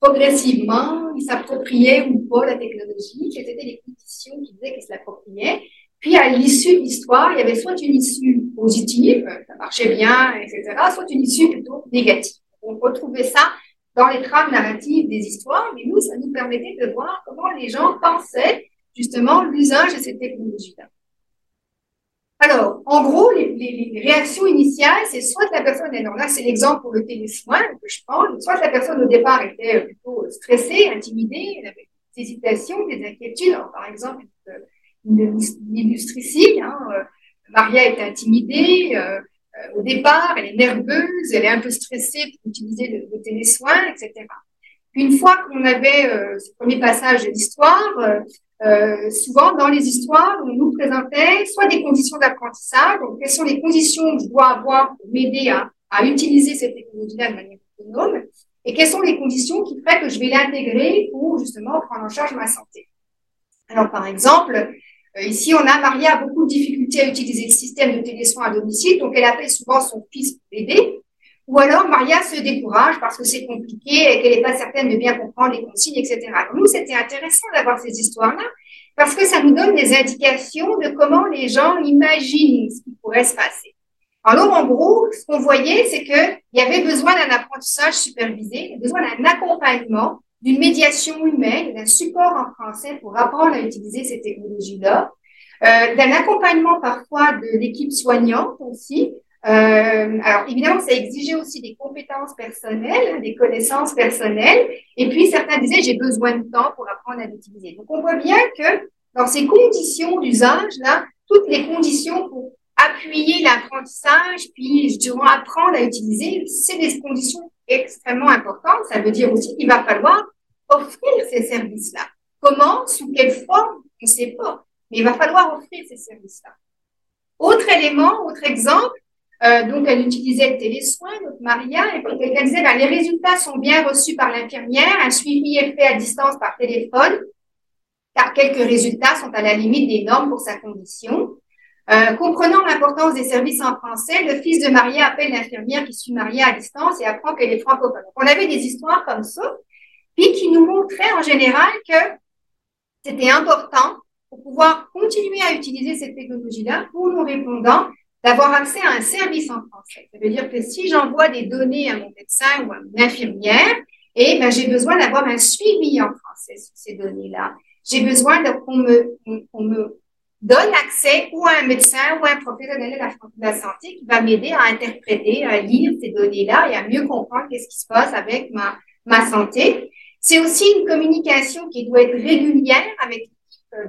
progressivement, ils s'appropriaient ou pas la technologie, quelles étaient les conditions qui disaient qu'ils se l'appropriaient. Puis, à l'issue de l'histoire, il y avait soit une issue positive, ça marchait bien, etc., soit une issue plutôt négative. On retrouvait ça dans les trames narratives des histoires, mais nous, ça nous permettait de voir comment les gens pensaient justement l'usage de ces technologies-là. Alors, en gros, les, réactions initiales, c'est soit la personne, alors là, c'est l'exemple pour le télésoin que je prends, soit la personne au départ était plutôt stressée, intimidée, elle avait des hésitations, des inquiétudes. Par exemple, une, une illustricile, hein, euh, Maria est intimidée, euh, euh, au départ, elle est nerveuse, elle est un peu stressée pour utiliser le, le télésoin, etc. Une fois qu'on avait euh, ce premier passage de l'histoire, euh, euh, souvent dans les histoires, on nous présentait soit des conditions d'apprentissage, donc quelles sont les conditions que je dois avoir pour m'aider à, à, utiliser cette technologie-là de manière autonome, et quelles sont les conditions qui feraient que je vais l'intégrer pour justement prendre en charge ma santé. Alors par exemple, euh, ici on a Maria a beaucoup de difficultés à utiliser le système de télésoins à domicile, donc elle appelle souvent son fils pour l'aider. Ou alors Maria se décourage parce que c'est compliqué et qu'elle n'est pas certaine de bien comprendre les consignes, etc. Nous, c'était intéressant d'avoir ces histoires-là parce que ça nous donne des indications de comment les gens imaginent ce qui pourrait se passer. Alors, en gros, ce qu'on voyait, c'est qu'il y avait besoin d'un apprentissage supervisé, besoin d'un accompagnement, d'une médiation humaine, d'un support en français pour apprendre à utiliser ces technologies-là, euh, d'un accompagnement parfois de l'équipe soignante aussi, euh, alors évidemment, ça exigeait aussi des compétences personnelles, des connaissances personnelles. Et puis certains disaient j'ai besoin de temps pour apprendre à l'utiliser. Donc on voit bien que dans ces conditions d'usage là, toutes les conditions pour appuyer l'apprentissage, puis dirais apprendre à utiliser, c'est des conditions extrêmement importantes. Ça veut dire aussi qu'il va falloir offrir ces services-là. Comment, sous quelle forme, on ne sait pas, mais il va falloir offrir ces services-là. Autre élément, autre exemple, euh, donc, elle utilisait le télésoin, notre Maria, et puis quelqu'un disait, ben, les résultats sont bien reçus par l'infirmière, un suivi est fait à distance par téléphone. car quelques résultats sont à la limite des normes pour sa condition. Euh, comprenant l'importance des services en français, le fils de Maria appelle l'infirmière qui suit Maria à distance et apprend qu'elle est francophone. on avait des histoires comme ça, puis qui nous montraient en général que c'était important pour pouvoir continuer à utiliser cette technologie-là pour nos répondants d'avoir accès à un service en français. Ça veut dire que si j'envoie des données à mon médecin ou à une infirmière, et eh ben, j'ai besoin d'avoir un suivi en français sur ces données-là. J'ai besoin qu'on me, donne accès ou à un médecin ou à un professionnel de la, santé qui va m'aider à interpréter, à lire ces données-là et à mieux comprendre qu'est-ce qui se passe avec ma santé. C'est aussi une communication qui doit être régulière avec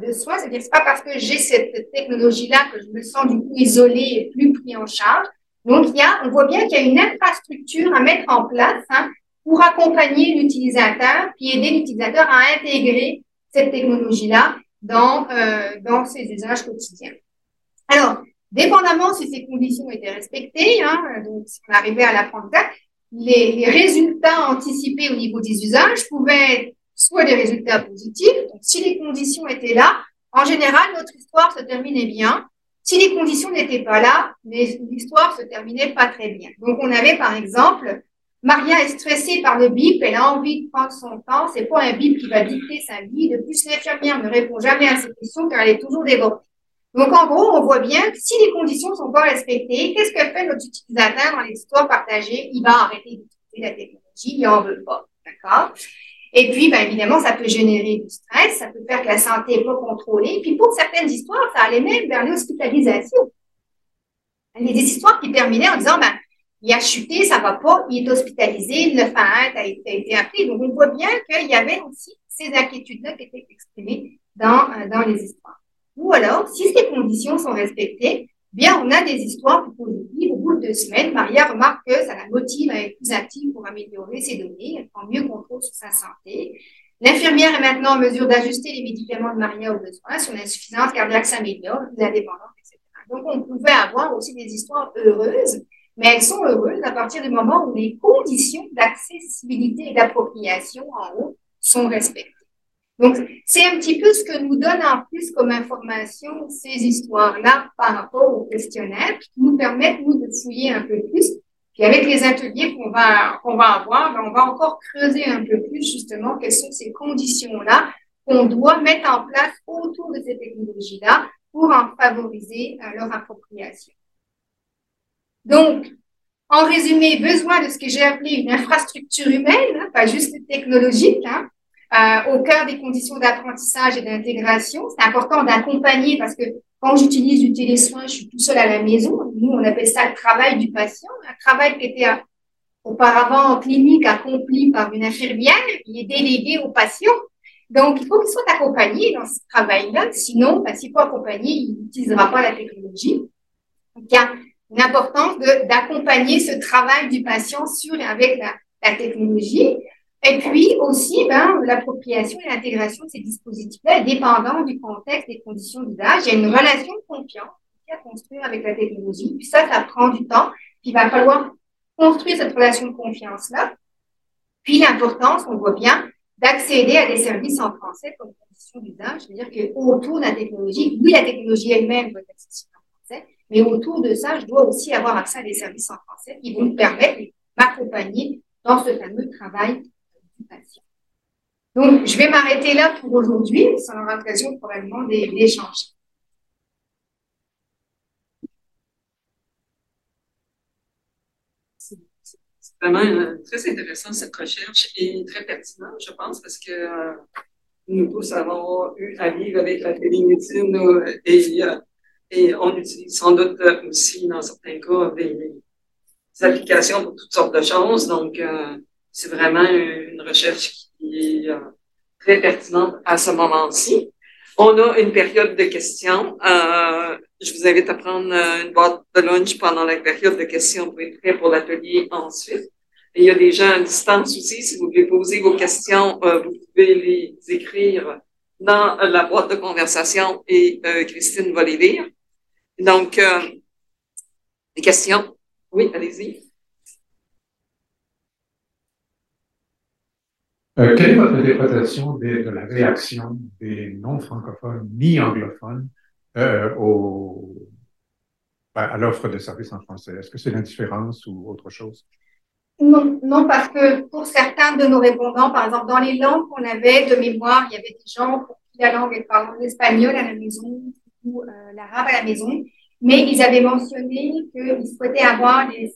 de soi. C'est-à-dire, c'est pas parce que j'ai cette technologie-là que je me sens du coup isolée et plus pris en charge. Donc, il y a, on voit bien qu'il y a une infrastructure à mettre en place hein, pour accompagner l'utilisateur, puis aider l'utilisateur à intégrer cette technologie-là dans, euh, dans ses usages quotidiens. Alors, dépendamment si ces conditions étaient respectées, hein, donc si on arrivait à l'apprentissage, les, les résultats anticipés au niveau des usages pouvaient être soit des résultats positifs. Donc, si les conditions étaient là, en général, notre histoire se terminait bien. Si les conditions n'étaient pas là, l'histoire se terminait pas très bien. Donc, on avait, par exemple, Maria est stressée par le bip, elle a envie de prendre son temps. C'est pas un bip qui va dicter sa vie. De plus, l'infirmière ne répond jamais à ces questions car elle est toujours débordée. Donc, en gros, on voit bien que si les conditions sont pas respectées, qu'est-ce que fait notre utilisateur dans les histoires partagées? Il va arrêter d'utiliser la technologie, il en veut pas. D'accord? Et puis, ben, évidemment, ça peut générer du stress, ça peut faire que la santé n'est pas contrôlée. Puis pour certaines histoires, ça allait même vers l'hospitalisation. Il y a des histoires qui terminaient en disant, ben, il a chuté, ça va pas, il est hospitalisé, le FAINT a été, appelé. Donc, on voit bien qu'il y avait aussi ces inquiétudes-là qui étaient exprimées dans, euh, dans les histoires. Ou alors, si ces conditions sont respectées, bien, on a des histoires plus positives. Au bout de deux semaines, Maria remarque que ça la motive à être plus active pour améliorer ses données. Elle prend mieux contrôle sur sa santé. L'infirmière est maintenant en mesure d'ajuster les médicaments de Maria aux besoins. Son insuffisance cardiaque s'améliore, la dépendance, etc. Donc, on pouvait avoir aussi des histoires heureuses, mais elles sont heureuses à partir du moment où les conditions d'accessibilité et d'appropriation en haut sont respectées. Donc, c'est un petit peu ce que nous donne en plus comme information ces histoires-là par rapport au questionnaire, qui nous permettent, nous, de fouiller un peu plus. Puis avec les ateliers qu'on va, qu'on va avoir, ben, on va encore creuser un peu plus, justement, quelles sont ces conditions-là qu'on doit mettre en place autour de ces technologies-là pour en favoriser euh, leur appropriation. Donc, en résumé, besoin de ce que j'ai appelé une infrastructure humaine, hein, pas juste technologique, hein, euh, au cœur des conditions d'apprentissage et d'intégration. C'est important d'accompagner parce que quand j'utilise du télésoin, je suis tout seul à la maison. Nous, on appelle ça le travail du patient, un travail qui était auparavant en clinique accompli par une infirmière, il est délégué au patient. Donc, il faut qu'il soit accompagné dans ce travail-là. Sinon, ben, s'il n'est pas accompagné, il n'utilisera pas la technologie. Donc, il y a une importance d'accompagner ce travail du patient sur et avec la technologie. Et puis aussi, ben, l'appropriation et l'intégration de ces dispositifs-là est dépendant du contexte, des conditions d'usage. Il y a une relation de confiance à construire avec la technologie. Puis ça, ça prend du temps. Puis il va falloir construire cette relation de confiance-là. Puis l'importance, on voit bien, d'accéder à des services en français comme condition d'usage. C'est-à-dire qu'autour de la technologie, oui, la technologie elle-même doit être accessible en français, mais autour de ça, je dois aussi avoir accès à des services en français qui vont me permettre de m'accompagner dans ce fameux travail donc, je vais m'arrêter là pour aujourd'hui. Ça aura l'occasion probablement d'échanger. C'est vraiment euh, très intéressant cette recherche et très pertinente, je pense, parce que euh, nous tous avons eu à vivre avec la télémédecine euh, et, on utilise sans doute aussi, dans certains cas, des, applications pour toutes sortes de choses. Donc, c'est vraiment une recherche qui est euh, très pertinente à ce moment-ci. On a une période de questions. Euh, je vous invite à prendre euh, une boîte de lunch pendant la période de questions pour être prêt pour l'atelier ensuite. il y a des gens à distance aussi. Si vous voulez poser vos questions, vous pouvez les écrire dans la boîte de conversation et Christine va les lire. Donc, les questions? Oui, allez-y. Euh, quelle est votre interprétation de, la réaction des non-francophones ni anglophones euh, à l'offre de services en français? Est-ce que c'est l'indifférence ou autre chose? Non, parce que pour certains de nos répondants, par exemple, dans les langues qu'on avait de mémoire, il y avait des gens pour qui la langue est par l'espagnol à la maison ou euh, l'arabe à la maison, mais ils avaient mentionné qu'ils souhaitaient avoir des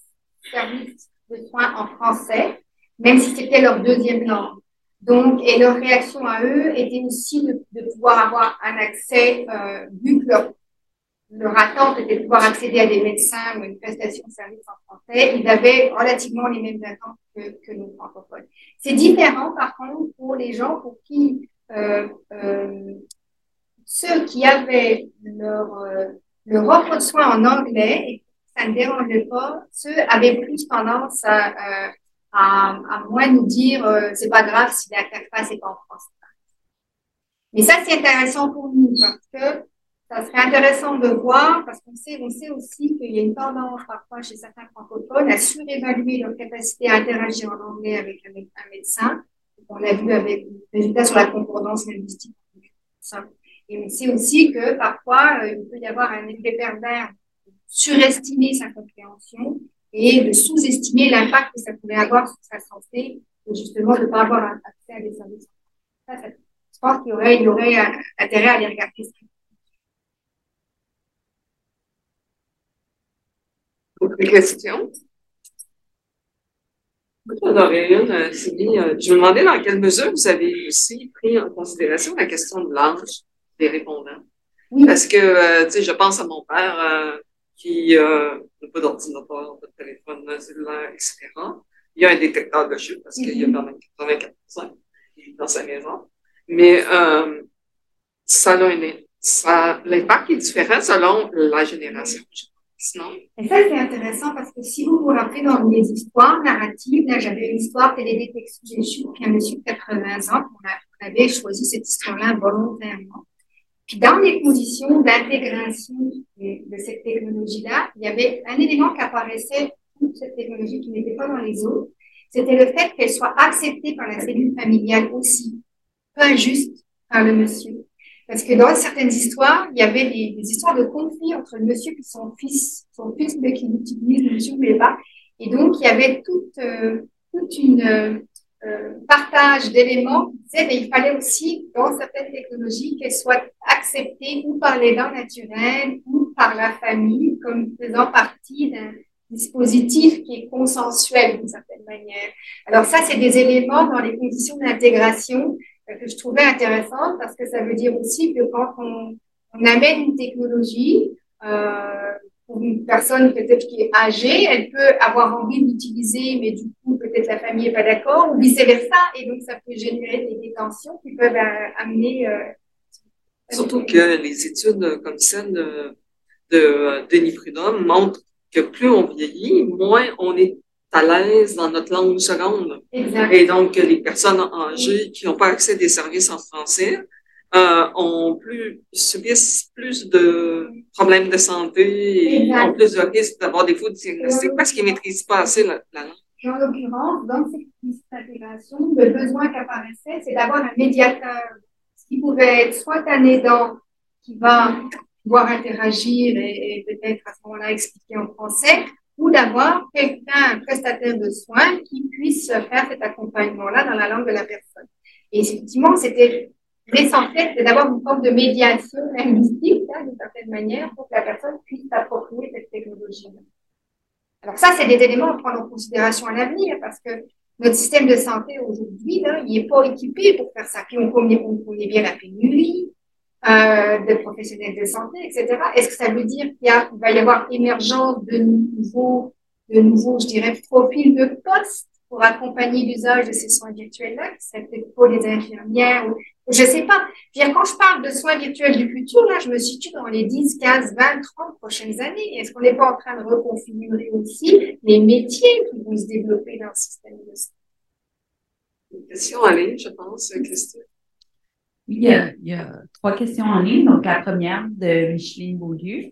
services de soins en français, même si c'était leur deuxième langue. Donc, et leur réaction à eux était aussi de, pouvoir avoir un accès, euh, vu que leur, attente était de pouvoir accéder à des médecins ou une prestation de service en français, ils avaient relativement les mêmes attentes que, que nos francophones. C'est différent, par contre, pour les gens pour qui euh, euh, ceux qui avaient leur, euh, leur offre de soins en anglais et ça ne dérangeait pas, ceux avaient plus tendance à, euh, à, à moins nous dire euh, c'est pas grave si l'interface est en français. Mais ça, c'est intéressant pour nous parce que ça serait intéressant de voir, parce qu'on sait, on sait aussi qu'il y a une tendance parfois chez certains francophones à surévaluer leur capacité à interagir en anglais avec un, médecin. On l'a vu avec les résultats sur la concordance linguistique. Et on sait aussi que parfois, euh, il peut y avoir un effet pervers, surestimer sa compréhension et de sous-estimer l'impact que ça pourrait avoir sur sa santé, et justement de ne pas avoir accès à des services. Ça, ça, je pense qu'il y aurait, il y aurait intérêt à les regarder. Autre question? J'en aurais une, euh, Sylvie. Euh, je me demandais dans quelle mesure vous avez aussi pris en considération la question de l'âge des répondants. Oui. Parce que, euh, tu sais, je pense à mon père euh, qui euh, n'a pas d'ordinateur, pas de téléphone cellulaire, etc. Il y a un détecteur de chute parce qu'il y a quand même 84 dans sa maison. Mais euh, ça a un, ça, l'impact est différent selon la génération. Sinon, Et ça, c'est intéressant parce que si vous vous rappelez dans les histoires narratives, là, j'avais une histoire télédétection j'ai a un monsieur de 80 ans, on avait choisi cette histoire-là volontairement. Puis dans les conditions d'intégration de, cette technologie-là, il y avait un élément qui apparaissait pour cette technologie qui n'était pas dans les autres. C'était le fait qu'elle soit acceptée par la cellule familiale aussi, pas juste par le monsieur. Parce que dans certaines histoires, il y avait des, histoires de conflit entre le monsieur et son fils, son fils qui l'utilise, le monsieur ne voulait pas. Et donc, il y avait toute, euh, toute une euh, partage d'éléments mais il fallait aussi, dans certaines technologies, qu'elles soient acceptées ou par les dents naturelles ou par la famille comme faisant partie d'un dispositif qui est consensuel d'une certaine manière. Alors ça, c'est des éléments dans les conditions d'intégration euh, que je trouvais intéressantes parce que ça veut dire aussi que quand on, on amène une technologie, euh, pour une personne peut-être qui est âgée, elle peut avoir envie d'utiliser, mais du coup, peut-être la famille n'est pas d'accord, ou vice-versa, et donc ça peut générer des, tensions qui peuvent euh, amener... Euh, surtout que les études comme celle de, de Denis Prudhomme montrent que plus on vieillit, moins on est à l'aise dans notre langue seconde. Exact. Et donc, les personnes âgées qui n'ont pas accès à des services en français euh, ont plus, subissent plus de problèmes de santé et ont plus de risques d'avoir des faux diagnostics parce qu'ils ne maîtrisent pas assez la, la langue. En l'occurrence, dans cette intégration, le besoin qu'apparaissait, c'est d'avoir un médiateur, ce qui pouvait être soit un aidant qui va pouvoir interagir et, et peut-être à ce moment-là expliquer en français, ou d'avoir quelqu'un, un prestataire de soins qui puisse faire cet accompagnement-là dans la langue de la personne. Et effectivement, c'était l'essentiel, c'est d'avoir une forme de médiation linguistique, hein, d'une certaine manière, pour que la personne puisse s'approprier cette technologie-là. Alors ça, c'est des éléments à prendre en considération à l'avenir, parce que notre système de santé aujourd'hui, il n'est pas équipé pour faire ça. Puis on connaît, on connaît bien la pénurie euh, de professionnels de santé, etc. Est-ce que ça veut dire qu'il va y avoir émergence de nouveaux, de nouveaux, je dirais, profils de postes pour accompagner l'usage de ces soins virtuels-là, qui seraient peut-être pour les infirmières ou, je sais pas. Je veux dire, quand je parle de soins virtuels du futur, là, je me situe dans les 10, 15, 20, 30 prochaines années. Est-ce qu'on n'est pas en train de reconfigurer aussi les métiers qui vont se développer dans le système de santé? Une question en ligne, je pense, Christine. Oui, il y, a, il y a trois questions en ligne. Donc, la première de Micheline Beaulieu.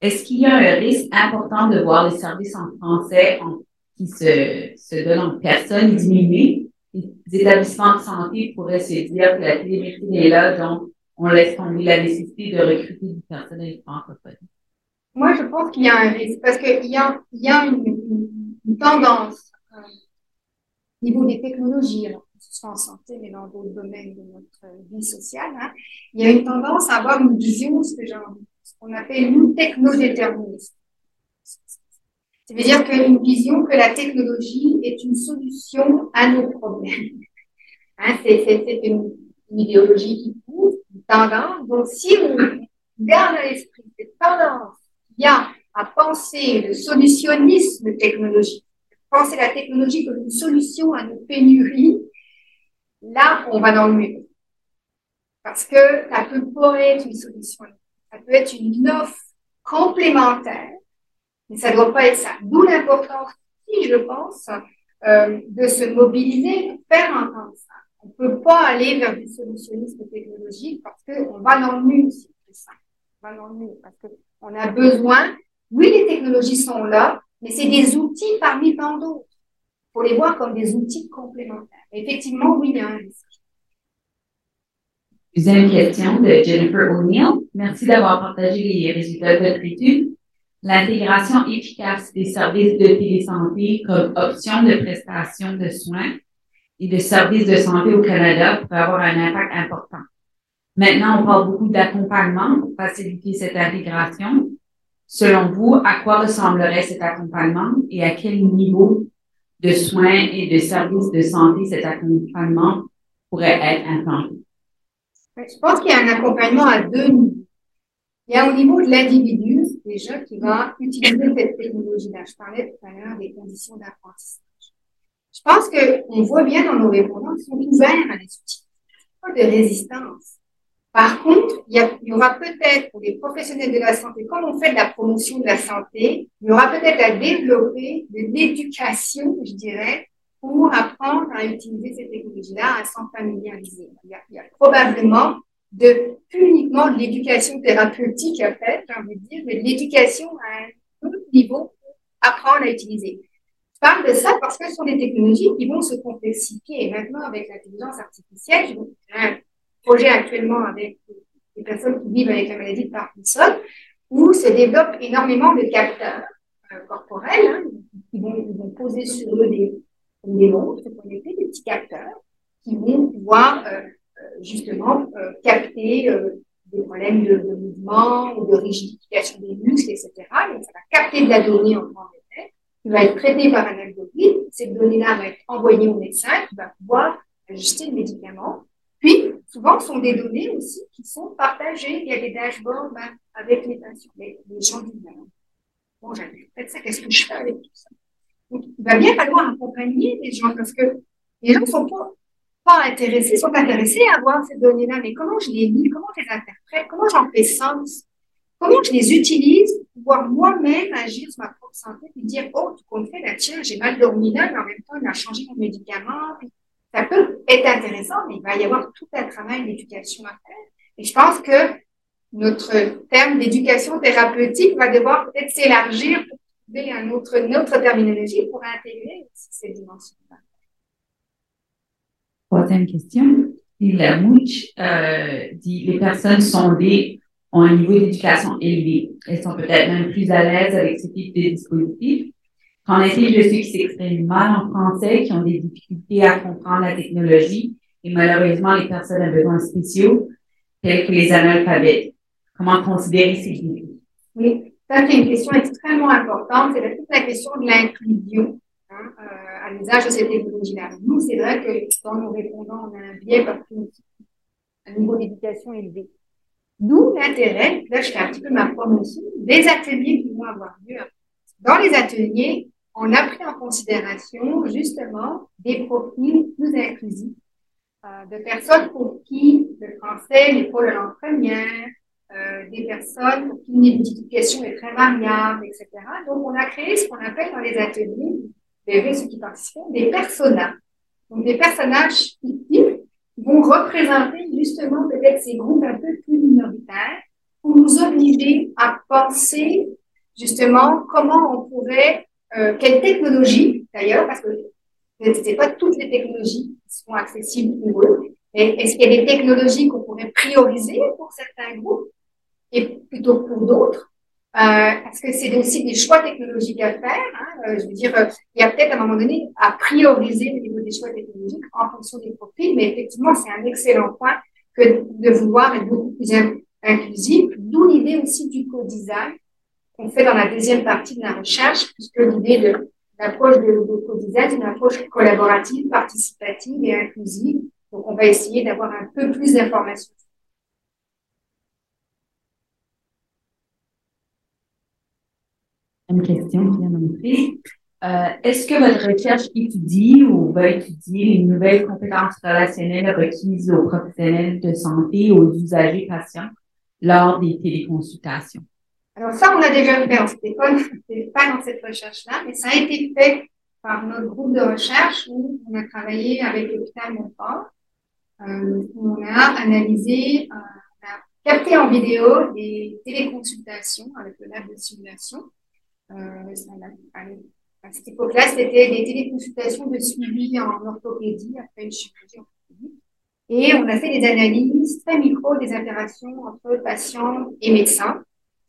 Est-ce qu'il y a un risque important de voir les services en français en- qui se, se donnent en personne diminuer les établissements de santé pourraient se dire que la télémédecine est là, donc on laisse tomber la nécessité de recruter du personnel francophone? Moi, je pense qu'il y a un risque parce qu'il y a, il y a une, tendance euh, au niveau des technologies, alors que ce soit en santé, mais dans d'autres domaines de notre vie sociale, hein, il y a une tendance à avoir une vision, ce que ce qu'on appelle une technodéterministe. Ça veut dire qu'une vision que la technologie est une solution à nos problèmes. Hein, c'est une, une, idéologie qui pousse, une tendance. Donc, si on garde à l'esprit cette tendance qu'il y a à penser le solutionnisme technologique, penser la technologie comme une solution à nos pénuries, là, on va dans le mur. Parce que ça peut pas être une solution. Ça peut être une offre complémentaire mais ça ne doit pas être ça. D'où l'importance, si je pense, euh, de se mobiliser pour faire entendre ça. On ne peut pas aller vers du solutionnisme technologique parce qu'on va dans le mur, c'est ça. On va dans le mur parce qu'on a besoin, oui, les technologies sont là, mais c'est des outils parmi tant d'autres. Il faut les voir comme des outils complémentaires. effectivement, oui, il y a un risque. Deuxième question de Jennifer O'Neill. Merci d'avoir partagé les résultats de votre étude. L'intégration efficace des services de télésanté comme option de prestation de soins et de services de santé au Canada pourrait avoir un impact important. Maintenant, on parle beaucoup d'accompagnement pour faciliter cette intégration. Selon vous, à quoi ressemblerait cet accompagnement et à quel niveau de soins et de services de santé cet accompagnement pourrait être implanté? Je pense qu'il y a un accompagnement à deux niveaux. Il y a au niveau de l'individu, déjà, qui va utiliser cette technologie-là. Je parlais tout à l'heure des conditions d'apprentissage. Je pense qu'on voit bien dans nos répondants qu'ils sont ouverts à des outils. Pas de résistance. Par contre, il y, aura peut-être pour les professionnels de la santé, comme on fait de la promotion de la santé, il y aura peut-être à développer de l'éducation, je dirais, pour apprendre à utiliser ces technologies-là, à s'en familiariser. Il y a probablement de plus uniquement de l'éducation thérapeutique à faire, j'ai envie de dire, mais l'éducation à un autre niveau pour apprendre à utiliser. Je parle de ça parce que ce sont des technologies qui vont se complexifier. Et maintenant, avec l'intelligence artificielle, j'ai un projet actuellement avec des personnes qui vivent avec la maladie de Parkinson, où se développent énormément de capteurs euh, corporels, hein, qui vont poser sur eux des, des montres des petits capteurs, qui vont pouvoir euh, justement euh, capter euh, des problèmes de, mouvement ou de rigidification des muscles, etc. Donc, ça va capter de la donnée en temps réel, qui va être traitée par un algorithme. Cette donnée-là va être envoyée au médecin qui va pouvoir ajuster le médicament. Puis, souvent, ce sont des données aussi qui sont partagées. Il y a des dashboards ben, avec les patients, les, gens du monde. Bon, fait ça, qu'est-ce que je fais avec tout ça? Donc, il va bien falloir accompagner les gens parce que les gens ne sont pas pas intéressés, sont intéressés à voir ces données-là, mais comment je les lis, comment je les interprète, comment j'en fais sens, comment je les utilise pour pouvoir moi-même agir sur ma propre santé et dire, oh, tout compte fait, là, tiens, j'ai mal dormi là, mais en même temps, il a changé mon médicament. ça peut être intéressant, mais il va y avoir tout un travail d'éducation à faire. Et je pense que notre terme d'éducation thérapeutique va devoir peut-être s'élargir pour trouver un autre, une autre terminologie pour intégrer ces dimensions-là. Troisième question. La Mouch euh, dit les personnes sondées ont un niveau d'éducation élevé. Elles sont peut-être même plus à l'aise avec ce type de dispositif. Qu'en est-il de ceux qui s'expriment mal en français, qui ont des difficultés à comprendre la technologie? Et malheureusement les personnes à besoins spéciaux, tels que les analphabètes? Comment considérer ces défis? Oui, ça c'est une question extrêmement importante. C'est toute la question de l'inclusion. Hein, euh, à l'usage de cette technologie-là. Nous, c'est vrai que dans nos répondants, on a un biais parce un niveau d'éducation élevé. D'où l'intérêt, là je fais un petit peu ma promotion, des ateliers qui vont avoir lieu. Dans les ateliers, on a pris en considération justement des profils plus inclusifs, euh, de personnes pour qui le français n'est pas la langue première, euh, des personnes pour qui l'éducation est très variable, etc. Donc, on a créé ce qu'on appelle dans les ateliers verrez ceux qui participent, des personnages. Donc, des personnages fictifs vont représenter justement peut-être ces groupes un peu plus minoritaires pour nous obliger à penser justement comment on pourrait, euh, quelle technologie d'ailleurs, parce que ce pas toutes les technologies qui sont accessibles pour eux. Est-ce qu'il y a des technologies qu'on pourrait prioriser pour certains groupes et plutôt pour d'autres? Euh, Est-ce que c'est aussi des choix technologiques à faire hein? euh, Je veux dire, il y a peut-être à un moment donné à prioriser au niveau des choix technologiques en fonction des profils, mais effectivement, c'est un excellent point que de vouloir être beaucoup plus inclusif, d'où l'idée aussi du co-design qu'on fait dans la deuxième partie de la recherche, puisque l'idée de l'approche de, de co-design, c'est une approche collaborative, participative et inclusive. Donc, on va essayer d'avoir un peu plus d'informations. Une question qui vient d'entrer. Euh, Est-ce que votre recherche étudie ou va étudier les nouvelles compétences relationnelles requises aux professionnels de santé aux usagers patients lors des téléconsultations? Alors ça, on a déjà fait en Stéphane, pas dans cette recherche-là, mais ça a été fait par notre groupe de recherche où on a travaillé avec l'hôpital Montfort, euh, où on a analysé, euh, on a capté en vidéo des téléconsultations avec le lab de simulation. Euh, à cette époque-là, c'était des téléconsultations de suivi en orthopédie, après une chirurgie orthopédique. Et on a fait des analyses très micro des interactions entre patients et médecins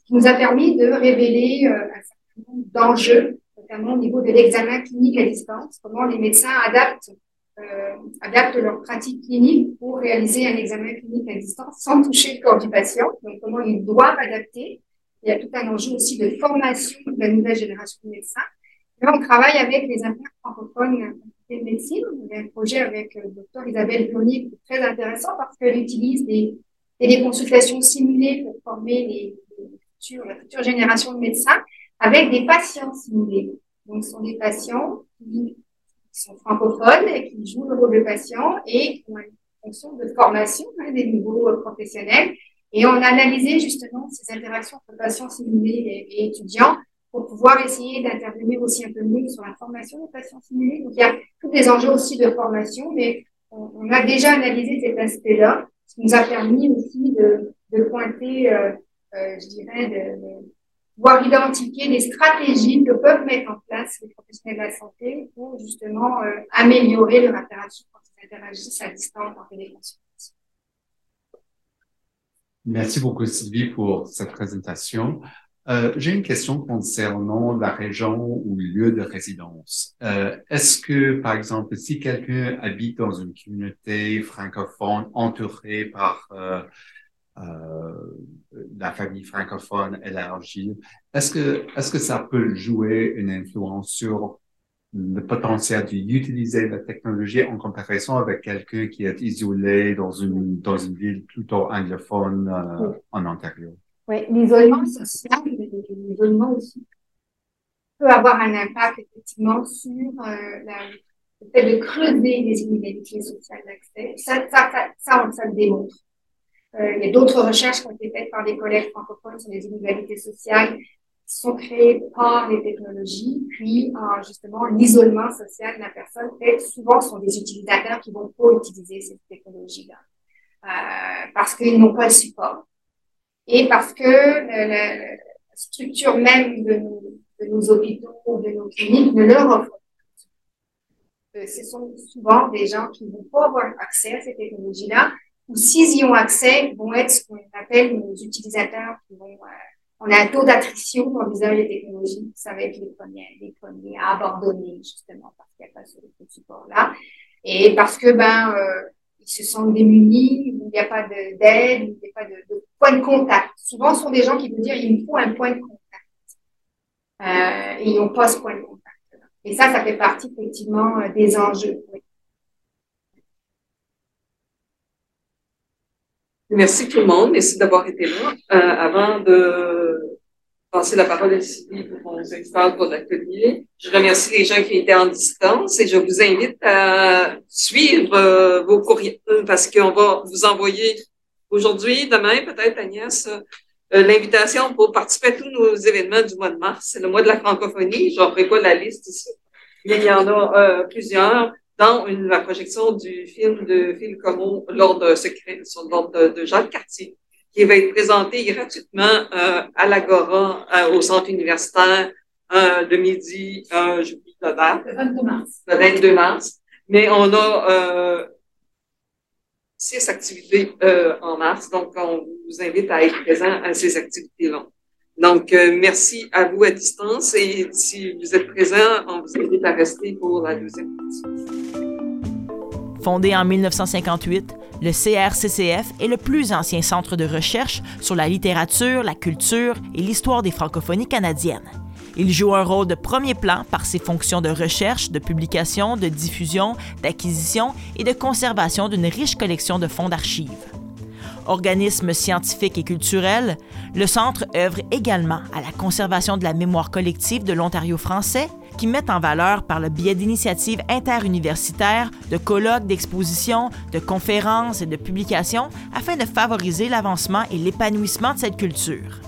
qui nous a permis de révéler euh, un certain nombre d'enjeux, notamment au niveau de l'examen clinique à distance, comment les médecins adaptent, euh, adaptent leur pratique clinique pour réaliser un examen clinique à distance sans toucher le corps du patient, donc comment ils doivent adapter. Il y a tout un enjeu aussi de formation de la nouvelle génération de médecins. Là, on travaille avec les internes francophones de médecine. On a un projet avec le euh, docteur Isabelle Pionnier qui est très intéressant parce qu'elle utilise des, des consultations simulées pour former les, la future génération de médecins, avec des patients simulés. Donc, ce sont des patients qui sont francophones et qui jouent le rôle de patient et qui ont une fonction de formation hein, des niveaux euh, professionnels. Et on a analysé justement ces interactions entre patients simulés et, étudiants pour pouvoir essayer d'intervenir aussi un peu mieux sur la formation des patients simulés. Donc, il y a tous les enjeux aussi de formation, mais on, a déjà analysé cet aspect-là, ce qui nous a permis aussi de, pointer euh, euh, je dirais, de, de, identifier des stratégies que peuvent mettre en place les professionnels de la santé pour justement euh, améliorer leur interaction quand ils interagissent à distance en téléconsultation. Merci beaucoup, Sylvie, pour cette présentation. Euh, J'ai une question concernant la région ou lieu de résidence. Euh, Est-ce que, par exemple, si quelqu'un habite dans une communauté francophone entourée par euh, euh, la famille francophone élargie. Est-ce que, est-ce que ça peut jouer une influence sur le potentiel d'utiliser la technologie en comparaison avec quelqu'un qui est isolé dans une, dans une ville plutôt anglophone euh, en Ontario? Oui, l'isolement social, l'isolement aussi peut avoir un impact effectivement sur euh, la, le fait de creuser les inégalités sociales d'accès. Ça, ça, ça, ça, on, ça le démontre. Euh, il y a d'autres recherches qui ont été faites par des collègues francophones sur les inégalités sociales sont créées par les technologies, puis euh, justement l'isolement social de la personne fait souvent sont des utilisateurs qui vont pas utiliser ces technologies-là euh, parce qu'ils n'ont pas le support et parce que la, structure même de nos, de nos hôpitaux de nos cliniques ne leur offre pas. Ce sont souvent des gens qui vont pas avoir accès à ces technologies-là ou s'ils y ont accès, vont être ce qu'on appelle nos utilisateurs qui vont, euh, on a un taux d'attrition dans l'usage des technologies, ça va être les premiers, les premiers à abandonner, justement, parce qu'il n'y a pas ce, support-là. Et parce que, ben, euh, ils se sentent démunis, il n'y a pas d'aide, il n'y a pas de, de, point de contact. Souvent, ce sont des gens qui vont dire, il me faut un point de contact. Euh, et ils n'ont pas ce point de contact. Et ça, ça fait partie, effectivement, euh, des enjeux. Merci tout le monde. Merci d'avoir été là. Euh, avant de passer la parole à Sylvie pour qu'on s'installe pour l'atelier, je remercie les gens qui étaient en distance et je vous invite à suivre euh, vos courriels parce qu'on va vous envoyer aujourd'hui, demain, peut-être Agnès, euh, l'invitation pour participer à tous nos événements du mois de mars. C'est le mois de la francophonie. Je n'en pas la liste ici. Il y en a plusieurs dans une, la projection du film de Phil Como, L'Ordre secret, sur l'ordre de, Jacques Cartier, qui va être présenté gratuitement euh, à l'Agora, euh, au centre universitaire, euh, de midi, euh, j'oublie la date. Le 22 mars. Le 22 mars. Mais on a euh, six activités euh, en mars, donc on vous invite à être présent à ces activités-là. Donc, euh, merci à vous à distance et si vous êtes présent, on vous invite à rester pour la deuxième partie. Fondé en 1958, le CRCCF est le plus ancien centre de recherche sur la littérature, la culture et l'histoire des francophonies canadiennes. Il joue un rôle de premier plan par ses fonctions de recherche, de publication, de diffusion, d'acquisition et de conservation d'une riche collection de fonds d'archives. Organisme scientifique et culturel, le Centre œuvre également à la conservation de la mémoire collective de l'Ontario français, qui met en valeur par le biais d'initiatives interuniversitaires, de colloques, d'expositions, de conférences et de publications afin de favoriser l'avancement et l'épanouissement de cette culture.